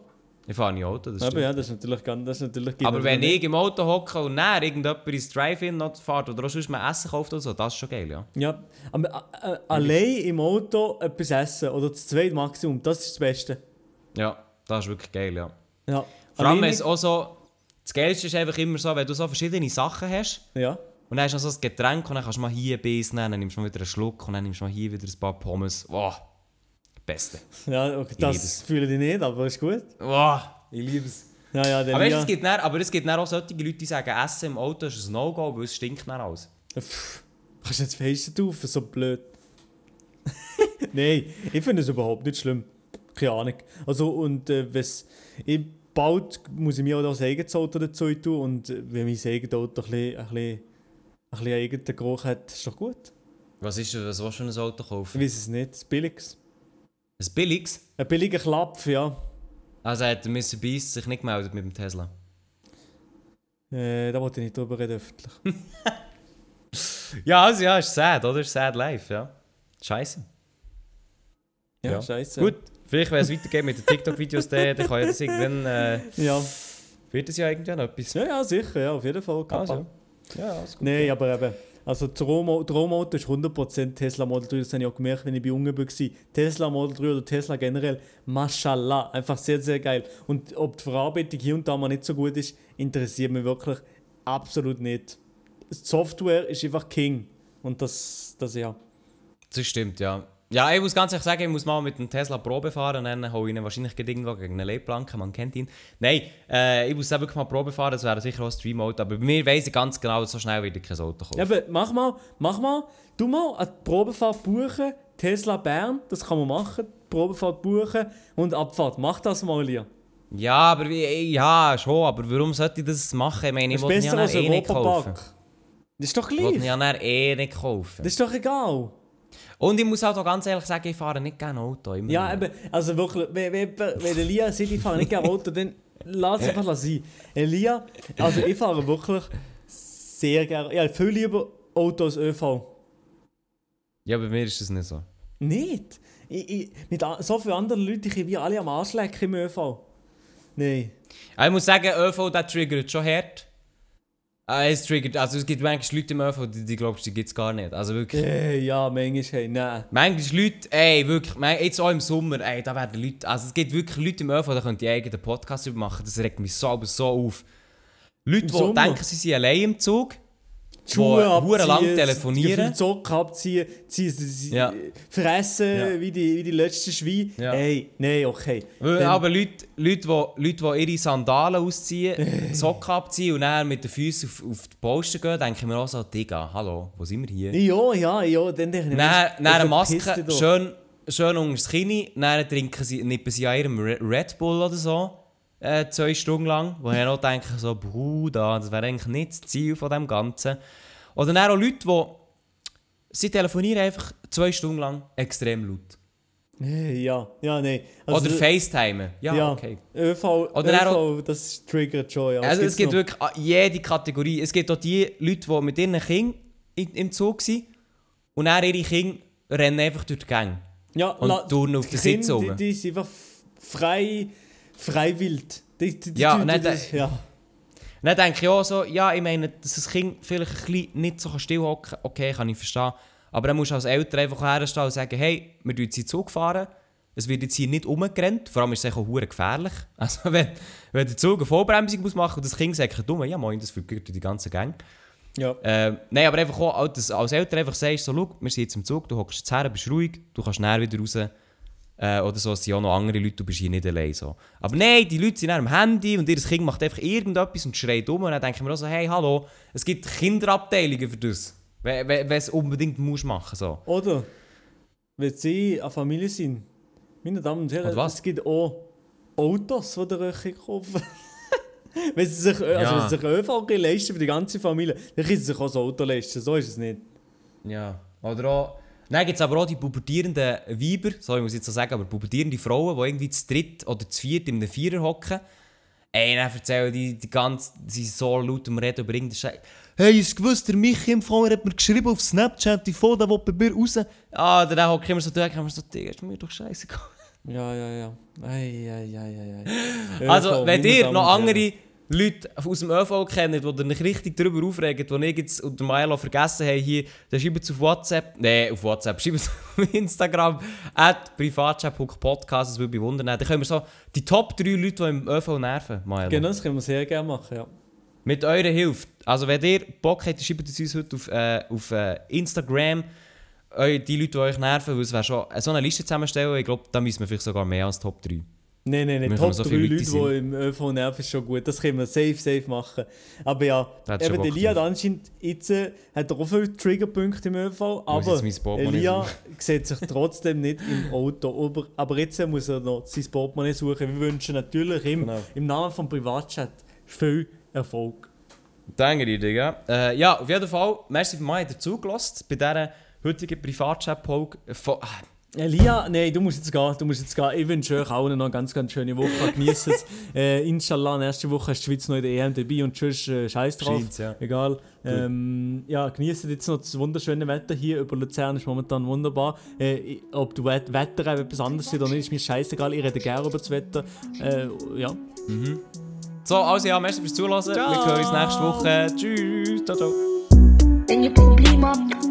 Ich fahre nie Auto, das Aber stimmt. ja, das ist natürlich ganz, das ist natürlich Aber wenn nicht. ich im Auto hocke und dann irgendjemand ins Drive-In noch fährt oder auch sonst mal Essen kauft oder so, das ist schon geil, ja. Ja, aber äh, äh, allein im Auto etwas essen oder das zweite Maximum, das ist das Beste. Ja, das ist wirklich geil, ja. Ja. Vor allem, es auch so... Das Geilste ist einfach immer so, wenn du so verschiedene Sachen hast Ja. und dann hast du noch so ein Getränk und dann kannst du mal hier ein Biss nehmen, dann nimmst du mal wieder einen Schluck und dann nimmst du mal hier wieder ein paar Pommes. Wow, Beste. Ja, okay, das fühle ich nicht, aber ist gut. Wow, ich liebe es. Ja, ja, Aber, weißt, es gibt dann, aber es gibt dann auch solche Leute, die sagen, Essen im Auto ist ein No-Go, weil es stinkt dann alles. Pff, kannst du jetzt Fenster taufen, so blöd. Nein, ich finde es überhaupt nicht schlimm. Keine Ahnung. Also, und äh, wes, ich, bald muss ich mir auch das eigenes Auto dazu tun und äh, wenn mein eigenes Auto ein bisschen, ein bisschen, ein bisschen eigenen Geruch hat, ist doch gut. Was ist was willst du für ein Auto Ich kaufen? weiß es nicht, das Billiges. Ein billiges? Ein billiger Klapf, ja. Also hat Mr. Beast sich nicht gemeldet mit dem Tesla. Äh, da wollte ich nicht drüber reden öffentlich. Ja, also ja, ist sad, oder? Ist sad live, ja. Scheiße. Ja, Ja. scheiße. Gut, vielleicht, wenn es weitergeht mit den TikTok-Videos, dann, dann kann ja das irgendwann, äh, Ja. wird es ja irgendwann etwas. ja, ja, sicher, ja, auf jeden Fall. Also, ja, alles gut. Nein, aber eben. Also, das Romauto ist 100% Tesla Model 3. Das habe ich auch gemerkt, wenn ich bei Jungen war. Tesla Model 3 oder Tesla generell, mashallah, einfach sehr, sehr geil. Und ob die Verarbeitung hier und da mal nicht so gut ist, interessiert mich wirklich absolut nicht. Die Software ist einfach King. Und das, das ja. Das stimmt, ja. Ja, ich muss ganz ehrlich sagen, ich muss mal mit dem Tesla Probe fahren und dann hole ich ihn wahrscheinlich gleich irgendwo gegen eine Leitplanke, man kennt ihn. Nein, äh, ich muss auch wirklich mal Probe fahren, das wäre sicher auch ein Stream-Auto, aber bei mir weiss ich ganz genau, so schnell ich kein Auto kaufen. Ja, aber mach mal, mach mal, du mal eine Probefahrt buchen, Tesla Bern, das kann man machen. Probefahrt buchen und Abfahrt. Mach das mal, Lia. Ja, aber ja, schon, aber warum sollte ich das machen? Ich meine, ich wollte ja eh nicht kaufen. Das ist doch Ich wollte gleich. ja eh nicht kaufen. Das ist doch egal. Und ich muss halt auch ganz ehrlich sagen, ich fahre nicht gerne Auto. Immer Ja, eben, also wirklich, wenn, wenn, wenn der Lia sagt, ich fahre nicht gerne Auto, dann lass einfach sein. Elia, also ich fahre wirklich sehr gerne. Ja, viel lieber Auto als ÖV. Ja, bei mir ist das nicht so. Nicht? Ich, ich, mit so vielen anderen Leuten, ich bin alle am Arschlecken im ÖV. Nein. Ich muss sagen, ÖV, der triggert schon hart. Äh, es triggert, also es gibt manchmal Leute im ÖV, die, die glaubst, die gibt es gar nicht. Also wirklich. Äh, ja, manchmal, hey, nein. Manchmal Leute, ey, wirklich, jetzt auch im Sommer, ey, da werden Leute, also es gibt wirklich Leute im ÖV, da könnt ihr eigenen Podcast über machen, das regt mich so, aber so auf. Leute, die Sommer? denken, sie sind allein im Zug, Die Schuhe hure lang abziehen, telefonieren. Die Socken abziehen, ziehen, sie- sie- Ja. fressen Ja. wie, die, wie die letzten Schweine. Ja. Hey, nein, okay. Weil aber Leute, Leute, die, Leute, die ihre Sandalen ausziehen, Socken abziehen und dann mit den Füßen auf, auf die Posten gehen, denken wir auch so, Digga, hallo, wo sind wir hier? Ja, ja, ja, dann denke ich, Dann, dann eine Maske, schön, schön unter das Kinn, dann trinken sie, nippen sie an ihrem Re- Red Bull oder so, äh, zwei Stunden lang, wo ich auch denke, so, Bruder, das wäre eigentlich nicht das Ziel von dem Ganzen. Oder dann auch Leute, die, sie telefonieren einfach zwei Stunden lang extrem laut. Nee, Ja, ja, nein. Oder FaceTimen. Ja, okay. ÖV, Oder das triggert schon, ja. Also es gibt noch? wirklich ah, jede Kategorie. Es gibt auch die Leute, die mit ihren Kindern in, im Zug sind und dann ihre Kinder rennen einfach durch die Gänge. ja, und turnen auf die den Sitz Kinder, rum. Die, die sind einfach frei, frei wild. Die, die, die, Ja, nein, das- ja. Dann denke ich auch so, ja, ich meine, dass das Kind vielleicht ein bisschen nicht so stillhocken kann, okay, kann ich verstehen. Aber dann musst du als Eltern einfach herstehen und sagen, hey, wir fahren jetzt Zug fahren. Es wird jetzt hier nicht umgerannt, vor allem ist es auch gefährlich. Also wenn, wenn der Zug eine Vollbremsung muss machen und das Kind sagt, dumm, ja moin, das vergütet die ganze Gang. ja. Ähm, nein, aber einfach auch, dass als Eltern einfach sagst, so, schau, wir sind jetzt im Zug, du hockst jetzt her, bist ruhig, du kannst näher wieder raus. Äh, oder so, es sind auch noch andere Leute, du bist hier nicht allein. So. Aber nein, die Leute sind am Handy und ihr Kind macht einfach irgendetwas und schreit um. Und dann denke ich mir auch so, hey, hallo, es gibt Kinderabteilungen für das. Wenn es unbedingt musst machen so. Oder, wenn sie eine Familie sind, meine Damen und Herren, es gibt auch Autos, die ihr euch kaufen Wenn sie sich, also Ja. wenn sie sich ÖV leisten für die ganze Familie, dann können sie sich auch so ein Auto leisten. So ist es nicht. Ja. Oder auch... Dann gibt es aber auch die pubertierenden Weiber, so ich muss jetzt so sagen, aber pubertierende Frauen, die irgendwie zu dritt oder zu viert in einem Vierer hocken. Ey, dann erzählen die, die ganze... Sie sind so laut am Reden über irgendeinen Scheiß. Hey, hast du gewusst, der Michi im Fall hat mir geschrieben auf Snapchat, die Foto, der bei mir raus... Ah, dann hocke ich immer so durch, und ich so, Digga, ist mir doch scheiße Ja, ja, ja. Ei, ei, ei, ei, ei. Also, wenn ihr noch andere Leute aus dem ÖV kennt, die euch richtig darüber aufregen, die ich jetzt und Milo vergessen haben, hier, dann schreibt es auf WhatsApp, nein, auf WhatsApp, schreibt es auf Instagram, at privatchat.podcast, das würde mich wundern. Dann können wir so die Top 3 Leute, die im ÖV nerven, Milo. Genau, das können wir sehr gerne machen, ja. Mit eurer Hilfe. Also, wenn ihr Bock habt, schreibt es uns heute auf, äh, auf äh, Instagram. Die Leute, die euch nerven, weil es wäre schon so eine Liste zusammenstellen. Ich glaube, da müssen wir vielleicht sogar mehr als Top 3. Nein, nein, nein. Top so 3 viele Leute, die im ÖV nerven, ist schon gut. Das können wir safe, safe machen. Aber ja, eben, der drauf. anscheinend jetzt, äh, hat er auch viele Triggerpunkte im ÖV, aber Elia sieht sich trotzdem nicht im Auto. Aber, aber jetzt muss er noch sein Portemonnaie suchen. Wir wünschen natürlich ihm Genau. im Namen vom Privatchat viel Erfolg. Danke dir, Digga. Äh, ja, auf jeden Fall, merci für mich, dazugelassen bei dieser heutigen Privatchat-Folge. ah, Elia, nein, du musst jetzt gehen, du musst jetzt gehen. Ich wünsche euch auch noch eine ganz, ganz schöne Woche. Genießt es. äh, Inshallah, nächste Woche ist die Schweiz noch in der EM dabei und tschüss, äh, scheiß drauf. Scheint's, ja. Egal. Ähm, ja, genießt jetzt noch das wunderschöne Wetter hier über Luzern, ist momentan wunderbar. Äh, ob du Wet Wetter etwas anderes ist oder nicht, ist mir scheißegal. Ich rede gerne über das Wetter. Äh, ja. So, also ja, merci fürs Zuhören. Wir hören uns nächste Woche. Tschüss. Ciao, ciao. Wenn ihr Probleme habt,